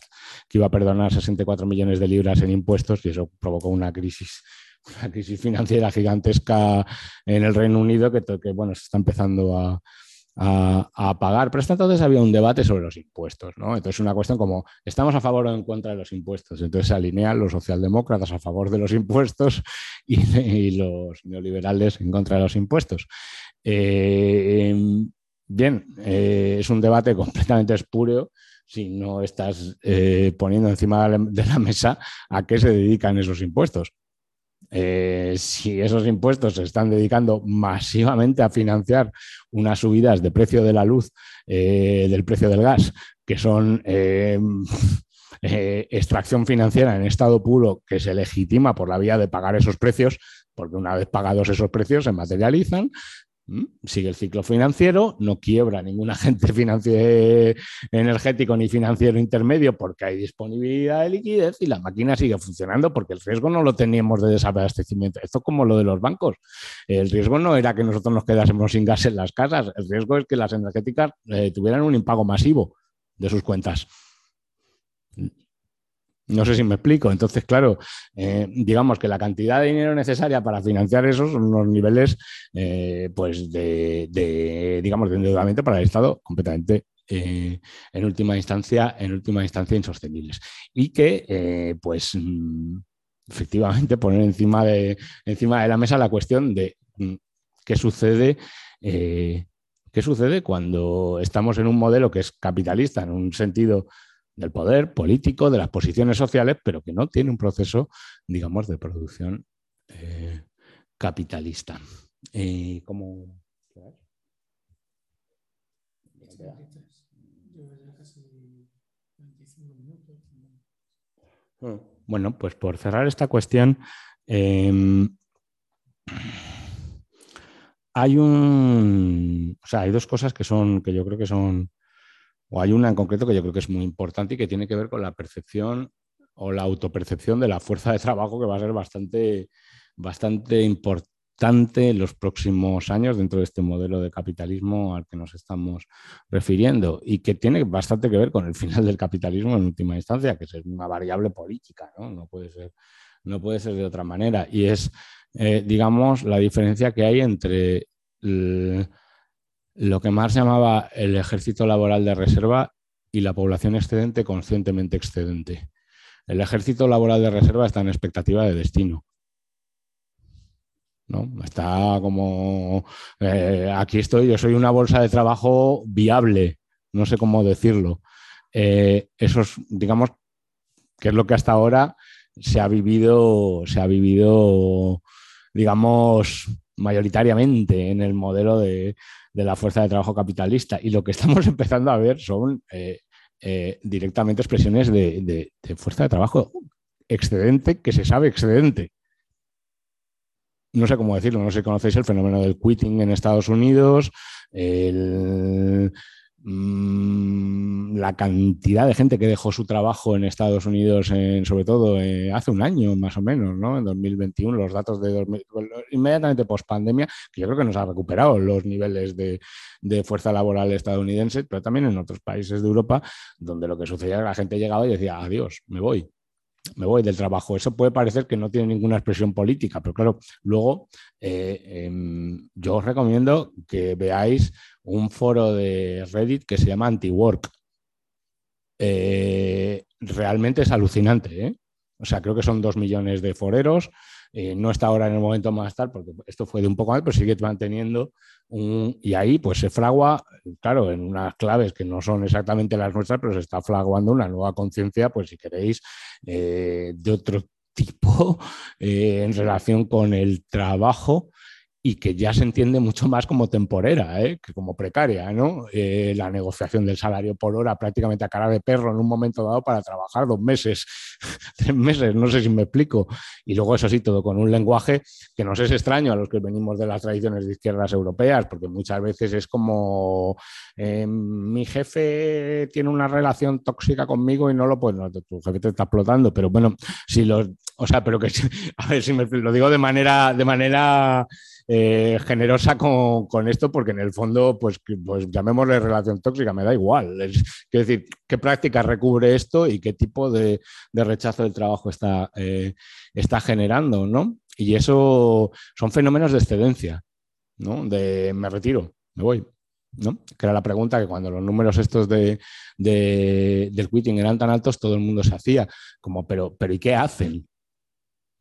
que iba a perdonar 64 millones de libras en impuestos y eso provocó una crisis una crisis financiera gigantesca en el Reino Unido que, bueno, se está empezando a, a, pagar. Pero hasta entonces había un debate sobre los impuestos, ¿no? Entonces una cuestión como, ¿estamos a favor o en contra de los impuestos? Entonces se alinean los socialdemócratas a favor de los impuestos y, los neoliberales en contra de los impuestos. Eh, bien, eh, es un debate completamente espúreo si no estás eh, poniendo encima de la mesa a qué se dedican esos impuestos. Eh, si esos impuestos se están dedicando masivamente a financiar unas subidas de precio de la luz, eh, del precio del gas, que son eh, extracción financiera en estado puro que se legitima por la vía de pagar esos precios, porque una vez pagados esos precios se materializan. Sigue el ciclo financiero, no quiebra ningún agente energético ni financiero intermedio porque hay disponibilidad de liquidez y la máquina sigue funcionando porque el riesgo no lo teníamos de desabastecimiento. Esto como lo de los bancos. El riesgo no era que nosotros nos quedásemos sin gas en las casas, el riesgo es que las energéticas eh, tuvieran un impago masivo de sus cuentas. No sé si me explico. Entonces, claro, eh, digamos que la cantidad de dinero necesaria para financiar esos son unos niveles, eh, pues, de, digamos, de endeudamiento para el Estado completamente eh, en última instancia, en última instancia insostenibles. Y que, pues, mm, efectivamente, poner encima de, encima de la mesa la cuestión de mm, qué sucede. ¿Qué sucede cuando estamos en un modelo que es capitalista en un sentido del poder político, de las posiciones sociales, pero que no tiene un proceso, digamos, de producción eh, capitalista. Y como... Bueno, pues por cerrar esta cuestión, em, hay un, o sea, hay dos cosas que son, que yo creo que son o hay una en concreto que yo creo que es muy importante y que tiene que ver con la percepción o la autopercepción de la fuerza de trabajo que va a ser bastante, bastante importante los próximos años dentro de este modelo de capitalismo al que nos estamos refiriendo y que tiene bastante que ver con el final del capitalismo en última instancia, que es una variable política, no, puede, ser, no puede ser de otra manera. Y es, eh, digamos, la diferencia que hay entre... lo que Marx llamaba el ejército laboral de reserva y la población excedente conscientemente excedente. El ejército laboral de reserva está en expectativa de destino. ¿no? Está como, eh, aquí estoy, yo soy una bolsa de trabajo viable, no sé cómo decirlo. Eh, eso es, digamos, que es lo que hasta ahora se ha vivido, se ha vivido, digamos, mayoritariamente en el modelo de, de la fuerza de trabajo capitalista. Y lo que estamos empezando a ver son eh, eh, directamente expresiones de, fuerza de trabajo excedente que se sabe excedente. No sé cómo decirlo, no sé si conocéis el fenómeno del quitting en Estados Unidos, el, la cantidad de gente que dejó su trabajo en Estados Unidos, sobre todo eh, hace un año más o menos, ¿no? En 2021, los datos de inmediatamente post pandemia, que yo creo que nos ha recuperado los niveles de, fuerza laboral estadounidense, pero también en otros países de Europa, donde lo que sucedía es que la gente llegaba y decía, adiós, me voy me voy del trabajo. Eso puede parecer que no tiene ninguna expresión política, pero claro, luego eh, em, yo os recomiendo que veáis un foro de Reddit que se llama Anti-Work. Eh, realmente es alucinante. ¿eh? O sea, creo que son dos millones de foreros. Eh, no está ahora en el momento más tal, porque esto fue de un poco más, pero sigue manteniendo Y ahí pues se fragua, claro, en unas claves que no son exactamente las nuestras, pero se está fraguando una nueva conciencia, pues si queréis, de otro tipo en relación con el trabajo y que ya se entiende mucho más como temporera ¿eh? que como precaria, ¿no? Eh, la negociación del salario por hora prácticamente a cara de perro en un momento dado para trabajar dos meses, tres meses, no sé si me explico. Y luego eso sí, todo con un lenguaje que nos es extraño a los que venimos de las tradiciones de izquierdas europeas, porque muchas veces es como eh, mi jefe tiene una relación tóxica conmigo y no lo puede, tu jefe te está explotando, pero bueno, si los, o sea, pero que, a ver si me lo digo de manera, de manera eh, generosa con, esto, porque en el fondo, pues, pues llamémosle relación tóxica, me da igual. Es, decir, qué práctica recubre esto y qué tipo de, rechazo del trabajo está, eh, está generando, ¿no? Y eso son fenómenos de excedencia, ¿no? De me retiro, me voy. ¿no? Que era la pregunta que cuando los números estos de, del quitting eran tan altos, todo el mundo se hacía, como, pero, pero ¿y qué hacen?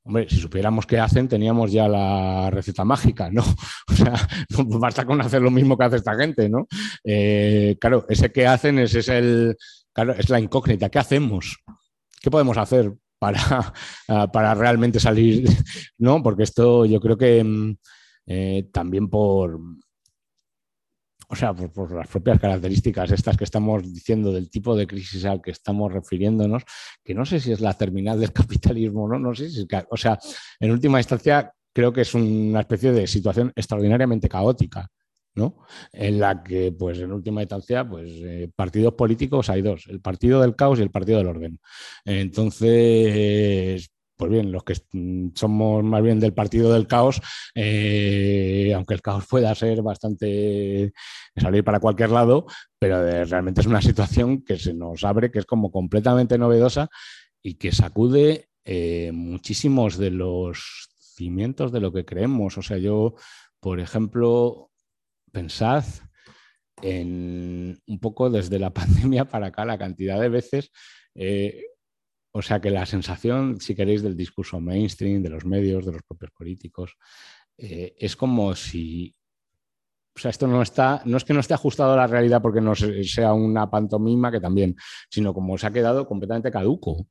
Hombre, si supiéramos qué hacen, teníamos ya la receta mágica, ¿no? O sea, basta con hacer lo mismo que hace esta gente, ¿no? Eh, claro, ese qué hacen es, es, el, claro, es la incógnita. ¿Qué hacemos? ¿Qué podemos hacer para, para realmente salir? ¿No? Porque esto yo creo que mm, eh, también por, o sea, por, las propias características estas que estamos diciendo del tipo de crisis al que estamos refiriéndonos, que no sé si es la terminal del capitalismo, no, no sé si es, o sea, en última instancia creo que es una especie de situación extraordinariamente caótica. ¿no? En la que, pues, en última instancia, pues, eh, partidos políticos hay dos, el partido del caos y el partido del orden. Entonces, pues bien, los que somos más bien del partido del caos, eh, aunque el caos pueda ser bastante salir para cualquier lado, pero realmente es una situación que se nos abre, que es como completamente novedosa y que sacude eh, muchísimos de los cimientos de lo que creemos. O sea, yo, por ejemplo, pensad en un poco desde la pandemia para acá, la cantidad de veces eh, o sea que la sensación, si queréis, del discurso mainstream, de los medios, de los propios políticos, eh, es como si. O sea, esto no está, no es que no esté ajustado a la realidad porque no sea una pantomima, que también, sino como se ha quedado completamente caduco.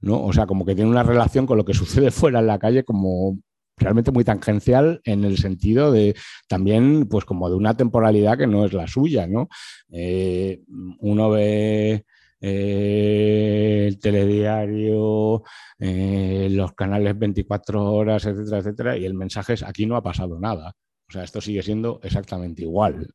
¿no? O sea, como que tiene una relación con lo que sucede fuera en la calle como realmente muy tangencial en el sentido de también, pues como de una temporalidad que no es la suya, ¿no? Eh, uno ve el telediario, eh, los canales 24 horas, etcétera, etcétera, y el mensaje es aquí no ha pasado nada. O sea, esto sigue siendo exactamente igual,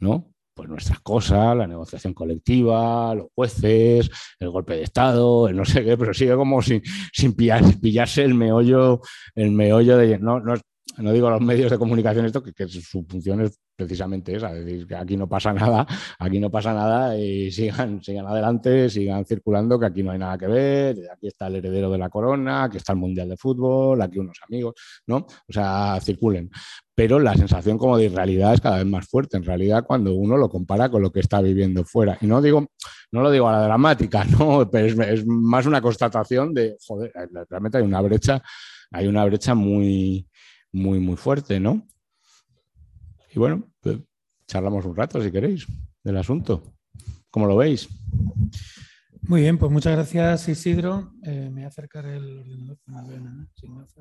¿no? Pues nuestras cosas, la negociación colectiva, los jueces, el golpe de Estado, el no sé qué, pero sigue como sin, sin pillarse el meollo, el meollo de... No, no, no digo los medios de comunicación esto, que, su función es precisamente esa, es decir, que aquí no pasa nada, aquí no pasa nada y sigan, sigan adelante, sigan circulando, que aquí no hay nada que ver, aquí está el heredero de la corona, aquí está el Mundial de Fútbol, aquí unos amigos, ¿no? O sea, circulen. Pero la sensación como de irrealidad es cada vez más fuerte, en realidad, cuando uno lo compara con lo que está viviendo fuera. Y no digo, no lo digo a la dramática, ¿no? Pero es, es más una constatación de, joder, realmente hay una brecha, hay una brecha muy, muy, muy fuerte, ¿no? Y bueno, pues, charlamos un rato si queréis del asunto. ¿Cómo lo veis? Muy bien, pues muchas gracias Isidro. Eh, me voy a acercar el ordenador.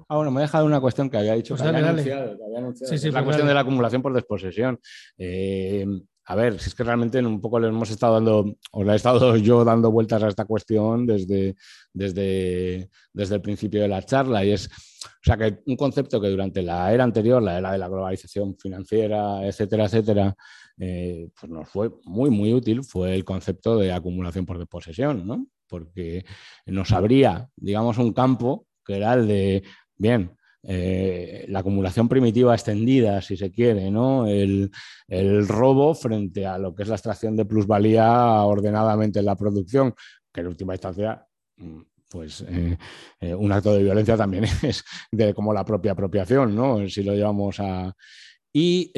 Ah, bueno, me he dejado una cuestión que había dicho. Pues anunciado, Sí, sí, la pues cuestión de la acumulación por desposesión. Eh, a ver, si es que realmente un poco le hemos estado dando, o le he estado yo dando vueltas a esta cuestión desde, desde, desde el principio de la charla, y es, o sea, que un concepto que durante la era anterior, la era de la globalización financiera, etcétera, etcétera, eh, pues nos fue muy, muy útil, fue el concepto de acumulación por desposesión, ¿no? Porque nos abría, digamos, un campo que era el de, bien, eh, la acumulación primitiva extendida, si se quiere, ¿no? El, robo frente a lo que es la extracción de plusvalía ordenadamente en la producción, que en última instancia, mm, pues eh, eh, un acto de violencia también es de, como la propia apropiación, ¿no? Si lo llevamos a... Y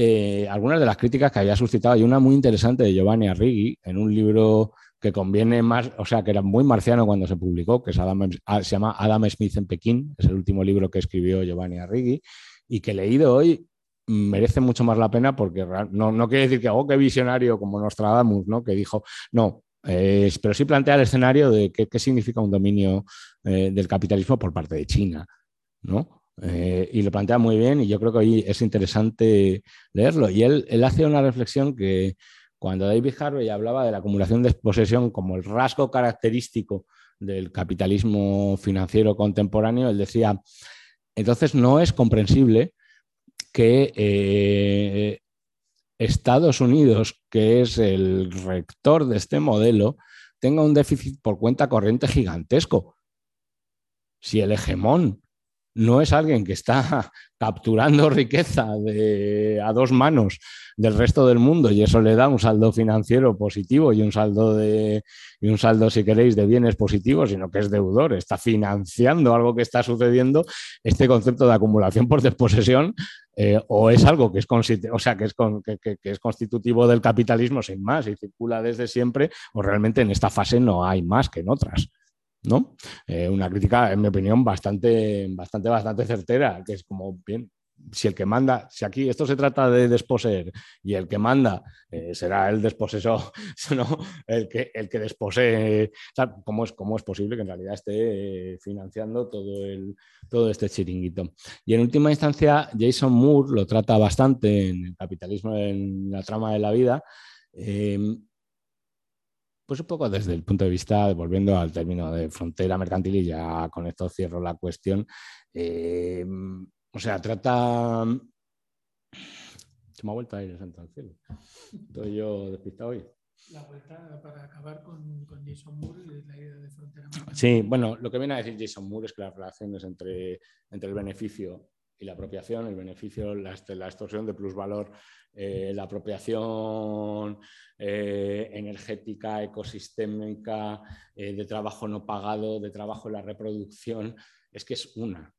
algunas de las críticas que había suscitado, hay una muy interesante de Giovanni Arrighi en un libro que conviene más, o sea, que era muy marciano cuando se publicó, que es ah, se llama Adam Smith en Pekín, es el último libro que escribió Giovanni Arrighi, y que leído hoy merece mucho más la pena porque no, no quiere decir que, oh, qué visionario como Nostradamus, ¿no? Que dijo, no, pero sí plantea el escenario de qué, qué significa un dominio eh, del capitalismo por parte de China, ¿no? Eh, y lo plantea muy bien y yo creo que hoy es interesante leerlo. Y él, él hace una reflexión que cuando David Harvey hablaba de la acumulación de posesión como el rasgo característico del capitalismo financiero contemporáneo, él decía, entonces no es comprensible que eh, Estados Unidos, que es el rector de este modelo, tenga un déficit por cuenta corriente gigantesco. Si el hegemón no es alguien que está capturando riqueza a dos manos del resto del mundo y eso le da un saldo financiero positivo y un saldo de y un saldo si queréis de bienes positivos, sino que es deudor, está financiando algo que está sucediendo, este concepto de acumulación por desposesión eh, o es algo que es, o sea, que es, que es constitutivo del capitalismo sin más y circula desde siempre o realmente en esta fase no hay más que en otras. ¿No? Eh, una crítica, en mi opinión, bastante, bastante, bastante certera, que es como, bien, si el que manda, si aquí esto se trata de desposeer y el que manda eh, será el desposesor, ¿no? el, que, el que desposee, ¿cómo es, ¿cómo es posible que en realidad esté eh, financiando todo, el, todo este chiringuito? Y en última instancia, Jason Moore lo trata bastante en el capitalismo, en la trama de la vida. Pues un poco desde el punto de vista, volviendo al término de frontera mercantil, y ya con esto cierro la cuestión. Eh, o sea, trata. Se me ha vuelto a ir el santo al cielo. Estoy yo despistado hoy. La vuelta para acabar con, Jason Moore y la idea de frontera. Mercantil. Sí, bueno, lo que viene a decir Jason Moore es que las relaciones entre, entre el beneficio y la apropiación, el beneficio, la, extorsión de plusvalor, eh, la apropiación eh, energética, ecosistémica, eh, de trabajo no pagado, de trabajo en la reproducción, es que es una.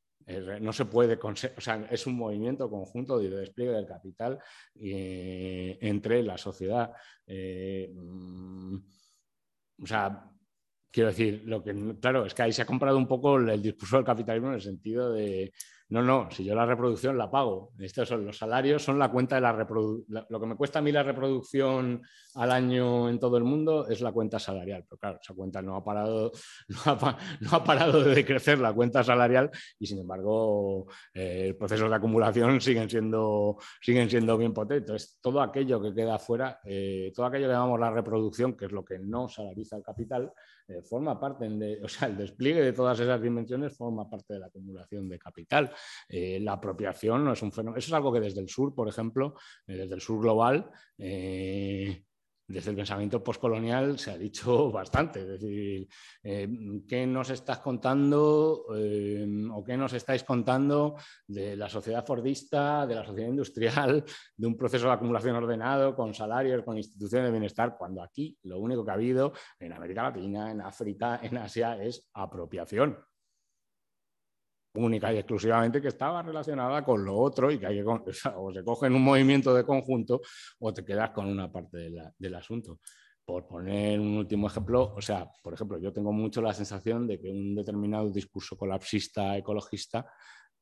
No se puede, o sea, es un movimiento conjunto de despliegue del capital entre la sociedad. Mm, o sea, quiero decir, lo que, claro, es que ahí se ha comprado un poco el discurso del capitalismo en el sentido de, no, no, si yo la reproducción la pago. Estos son los salarios, son la cuenta de la reproducción. Lo que me cuesta a mí la reproducción al año en todo el mundo es la cuenta salarial. Pero claro, esa cuenta no ha parado, no ha, parado de crecer la cuenta salarial y sin embargo eh, procesos de acumulación siguen siendo, siguen siendo bien potentes. Entonces, todo aquello que queda fuera, eh, todo aquello que llamamos la reproducción, que es lo que no salariza el capital, eh, forma parte, de, o sea, el despliegue de todas esas dimensiones forma parte de la acumulación de capital. Eh, la apropiación no es un fenómeno, eso es algo que desde el sur, por ejemplo, desde el sur global, desde el pensamiento postcolonial se ha dicho bastante. Es decir, eh, ¿qué nos estás contando eh, o qué nos estáis contando de la sociedad fordista, de la sociedad industrial, de un proceso de acumulación ordenado con salarios, con instituciones de bienestar, cuando aquí lo único que ha habido en América Latina, en África, en Asia es apropiación? Única y exclusivamente que estaba relacionada con lo otro y que hay que, o se coge en un movimiento de conjunto o te quedas con una parte del asunto. Por poner un último ejemplo, o sea, por ejemplo, yo tengo mucho la sensación de que un determinado discurso colapsista ecologista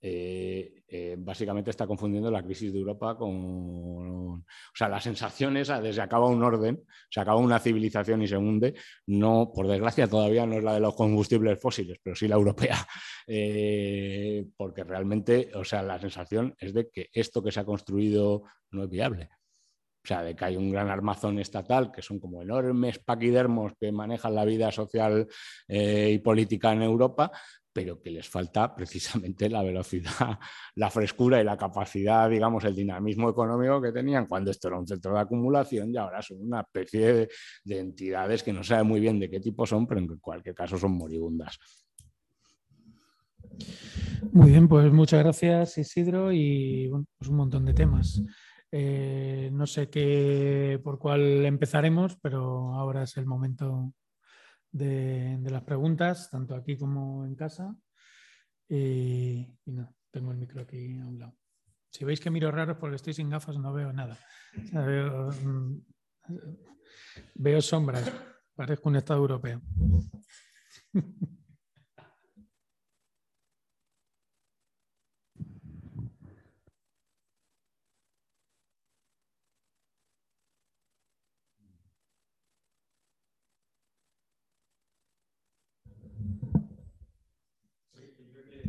eh, eh, básicamente está confundiendo la crisis de Europa con... O sea, la sensación esa de se acaba un orden, se acaba una civilización y se hunde, no, por desgracia todavía no es la de los combustibles fósiles, pero sí la europea, eh, porque realmente, o sea, la sensación es de que esto que se ha construido no es viable. O sea, de que hay un gran armazón estatal, que son como enormes paquidermos que manejan la vida social y política en Europa, pero que les falta precisamente la velocidad, la frescura y la capacidad, digamos, el dinamismo económico que tenían cuando esto era un centro de acumulación y ahora son una especie de, entidades que no sabe muy bien de qué tipo son, pero en cualquier caso son moribundas. Muy bien, pues muchas gracias Isidro y pues un montón de temas. Eh, no sé qué por cuál empezaremos, pero ahora es el momento de, las preguntas, tanto aquí como en casa. Y, no, tengo el micro aquí a un lado. Si veis que miro raro porque estoy sin gafas, no veo nada. veo, mm, veo sombras, parezco un Estado europeo.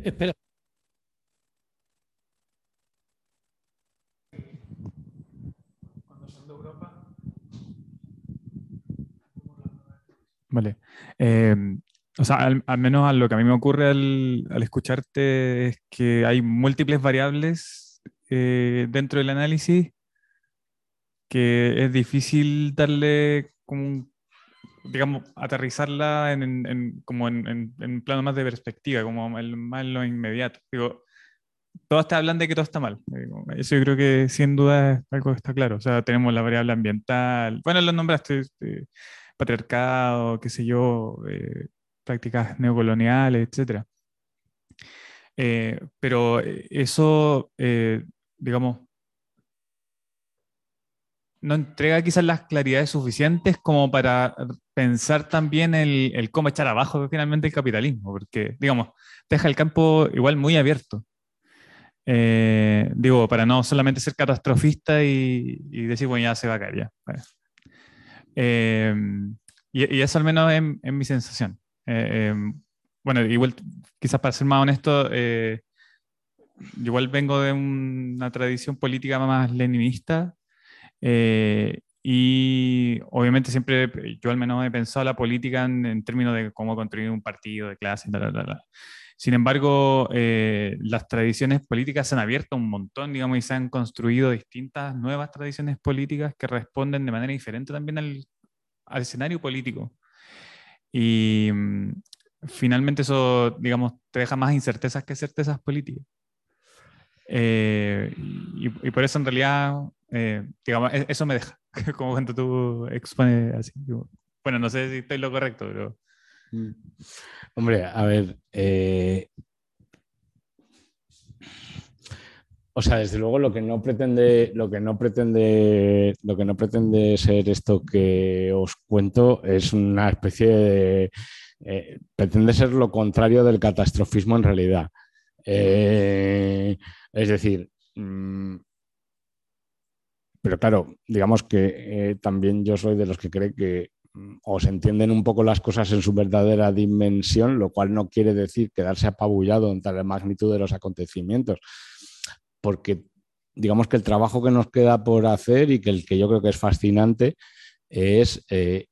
Espera. Vale. Eh, o sea, al, menos a lo que a mí me ocurre al, escucharte es que hay múltiples variables eh, dentro del análisis que es difícil darle como un digamos, aterrizarla en, como en, en, plano más de perspectiva, como el, más en lo inmediato. Digo, todos te hablan de que todo está mal. Eso yo creo que sin duda es algo que está claro. O sea, tenemos la variable ambiental, bueno, lo nombraste, este, patriarcado, qué sé yo, eh, prácticas neocoloniales, etc. Eh, pero eso, eh, digamos, no entrega quizás las claridades suficientes como para pensar también el, cómo echar abajo finalmente el capitalismo, porque, digamos, deja el campo igual muy abierto. Eh, digo, para no solamente ser catastrofista y, decir, bueno, ya se va a caer, ya. Eh, y, eso al menos es, mi sensación. Eh, bueno, igual, quizás para ser más honesto, igual vengo de una tradición política más leninista, eh, y obviamente siempre, yo al menos he pensado la política en, términos de cómo construir un partido de clase, Sin embargo, eh, las tradiciones políticas se han abierto un montón, digamos, y se han construido distintas nuevas tradiciones políticas que responden de manera diferente también al, al escenario político. Y mm, finalmente eso, digamos, te deja más incertezas que certezas políticas. Eh, y, por eso en realidad, eh, digamos, e, eso me deja, como cuando tú expones así. Bueno, no sé si estoy lo correcto, pero... Mm. Hombre, a ver, eh, o sea, desde luego lo que no pretende, lo que no pretende, lo que no pretende ser esto que os cuento es una especie de pretende ser lo contrario del catastrofismo en realidad. Eh, es decir, mm, pero claro, digamos que eh, también yo soy de los que cree que mm, o se entienden un poco las cosas en su verdadera dimensión, lo cual no quiere decir quedarse apabullado ante la magnitud de los acontecimientos, porque digamos que el trabajo que nos queda por hacer y que el que yo creo que es fascinante es eh,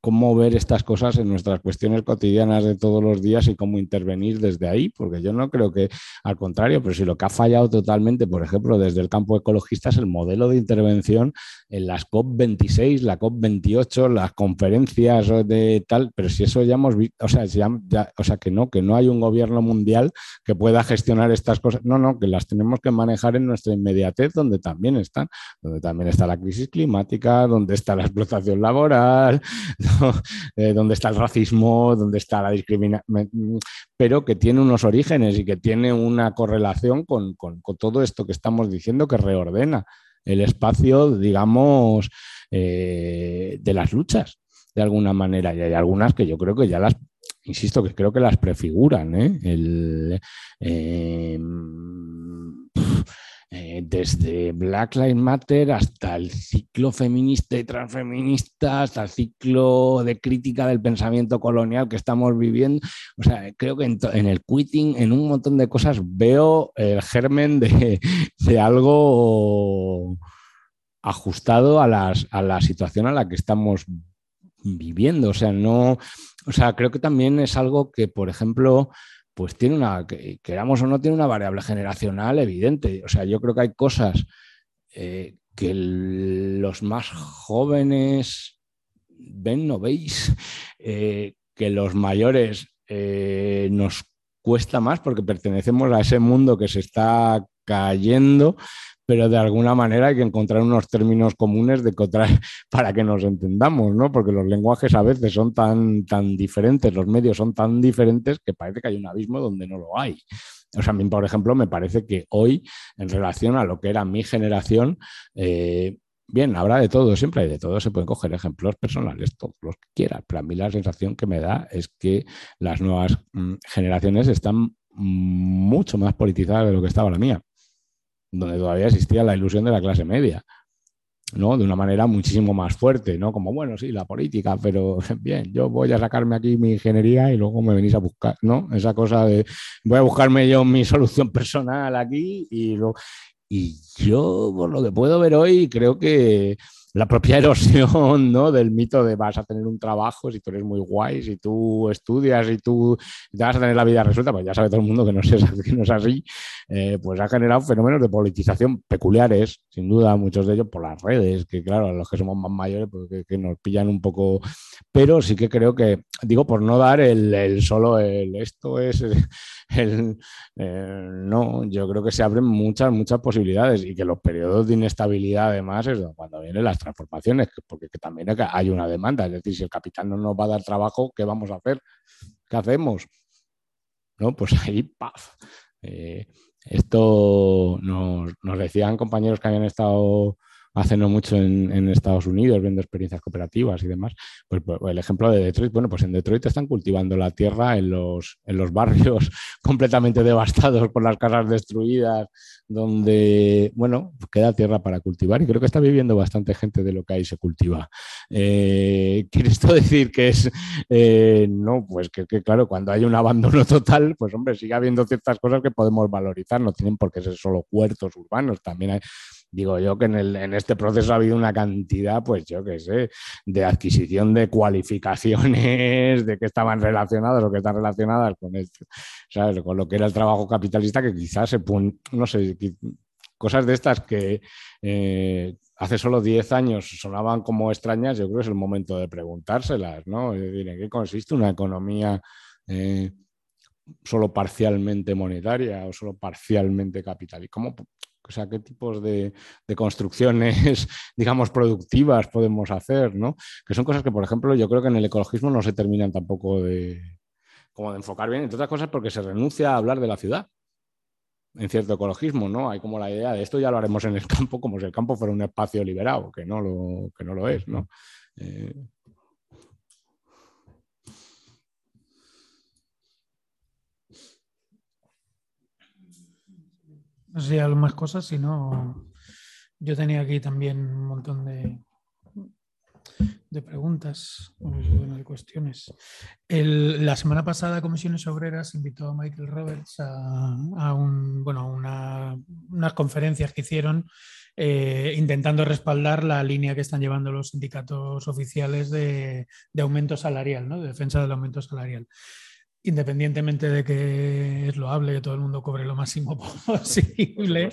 cómo ver estas cosas en nuestras cuestiones cotidianas de todos los días y cómo intervenir desde ahí, porque yo no creo que, al contrario, pero si lo que ha fallado totalmente, por ejemplo, desde el campo ecologista es el modelo de intervención en las COP26, la COP28, las conferencias de tal, pero si eso ya hemos visto, o sea, o sea, que no, que no hay un gobierno mundial que pueda gestionar estas cosas, no, no, que las tenemos que manejar en nuestra inmediatez, donde también están, donde también está la crisis climática, donde está la explotación laboral, Eh, dónde está el racismo, dónde está la discriminación, pero que tiene unos orígenes y que tiene una correlación con, todo esto que estamos diciendo que reordena el espacio, digamos, eh, de las luchas, de alguna manera. Y hay algunas que yo creo que ya las, insisto, que creo que las prefiguran. ¿eh? El, desde Black Lives Matter hasta el ciclo feminista y transfeminista, hasta el ciclo de crítica del pensamiento colonial que estamos viviendo. O sea, creo que en, el quitting, en un montón de cosas, veo el germen de, algo ajustado a, a la situación a la que estamos viviendo. O sea, no, o sea, creo que también es algo que, por ejemplo, pues tiene una, queramos o no, tiene una variable generacional evidente. O sea, yo creo que hay cosas eh, que los más jóvenes ven, no veis, eh, que los mayores eh, nos cuesta más porque pertenecemos a ese mundo que se está cayendo, pero de alguna manera hay que encontrar unos términos comunes de para que nos entendamos, ¿no? Porque los lenguajes a veces son tan, tan diferentes, los medios son tan diferentes que parece que hay un abismo donde no lo hay. O sea, a mí, por ejemplo, me parece que hoy, en relación a lo que era mi generación, eh, bien, habrá de todo, siempre hay de todo, se pueden coger ejemplos personales, todos los que quieras, pero a mí la sensación que me da es que las nuevas mm, generaciones están mucho más politizadas de lo que estaba la mía donde todavía existía la ilusión de la clase media, ¿no? De una manera muchísimo más fuerte, ¿no? Como, bueno, sí, la política, pero bien, yo voy a sacarme aquí mi ingeniería y luego me venís a buscar, ¿no? Esa cosa de voy a buscarme yo mi solución personal aquí y, Y yo, por lo que puedo ver hoy, creo que la propia erosión ¿no? del mito de vas a tener un trabajo si tú eres muy guay, si tú estudias y tú te vas a tener la vida resuelta, pues ya sabe todo el mundo que no, es, que no es así, eh, pues ha generado fenómenos de politización peculiares, sin duda, muchos de ellos por las redes, que claro, los que somos más mayores, pues que, nos pillan un poco, pero sí que creo que, digo, por no dar el, solo el esto es el, no, yo creo que se abren muchas, muchas posibilidades y que los periodos de inestabilidad además es cuando vienen las transformaciones, porque también hay una demanda. Es decir, si el capital no nos va a dar trabajo, ¿qué vamos a hacer? ¿Qué hacemos? ¿No? Pues ahí, ¡paf! Eh, esto nos, nos, decían compañeros que habían estado hace no mucho en, Estados Unidos, viendo experiencias cooperativas y demás. Pues, pues, el ejemplo de Detroit, bueno, pues en Detroit están cultivando la tierra en los, en los barrios completamente devastados por las casas destruidas, donde, bueno, queda tierra para cultivar y creo que está viviendo bastante gente de lo que ahí se cultiva. Eh, ¿Quiere esto decir que es, eh, no, pues que, que, claro, cuando hay un abandono total, pues hombre, sigue habiendo ciertas cosas que podemos valorizar, no tienen por qué ser solo huertos urbanos, también hay digo yo que en, este proceso ha habido una cantidad, pues yo qué sé, de adquisición de cualificaciones, de que estaban relacionadas o que están relacionadas con ¿sabes? Con lo que era el trabajo capitalista, que quizás se no sé, cosas de estas que eh, hace solo 10 años sonaban como extrañas, yo creo que es el momento de preguntárselas, ¿no? Es decir, ¿en qué consiste una economía? Eh, solo parcialmente monetaria o solo parcialmente capitalista. ¿Cómo, o sea, qué tipos de, construcciones, digamos, productivas podemos hacer, ¿no? Que son cosas que, por ejemplo, yo creo que en el ecologismo no se terminan tampoco de, como de enfocar bien, entre otras cosas porque se renuncia a hablar de la ciudad en cierto ecologismo, ¿no? Hay como la idea de esto ya lo haremos en el campo, como si el campo fuera un espacio liberado, que no lo, que no lo es, ¿no? Eh, No sé si hay más cosas, si no, yo tenía aquí también un montón de, de preguntas, de cuestiones. la semana pasada Comisiones Obreras invitó a Michael Roberts a, un, bueno, unas conferencias que hicieron eh, intentando respaldar la línea que están llevando los sindicatos oficiales de, de aumento salarial, ¿no? de defensa del aumento salarial independientemente de que es loable que todo el mundo cobre lo máximo posible.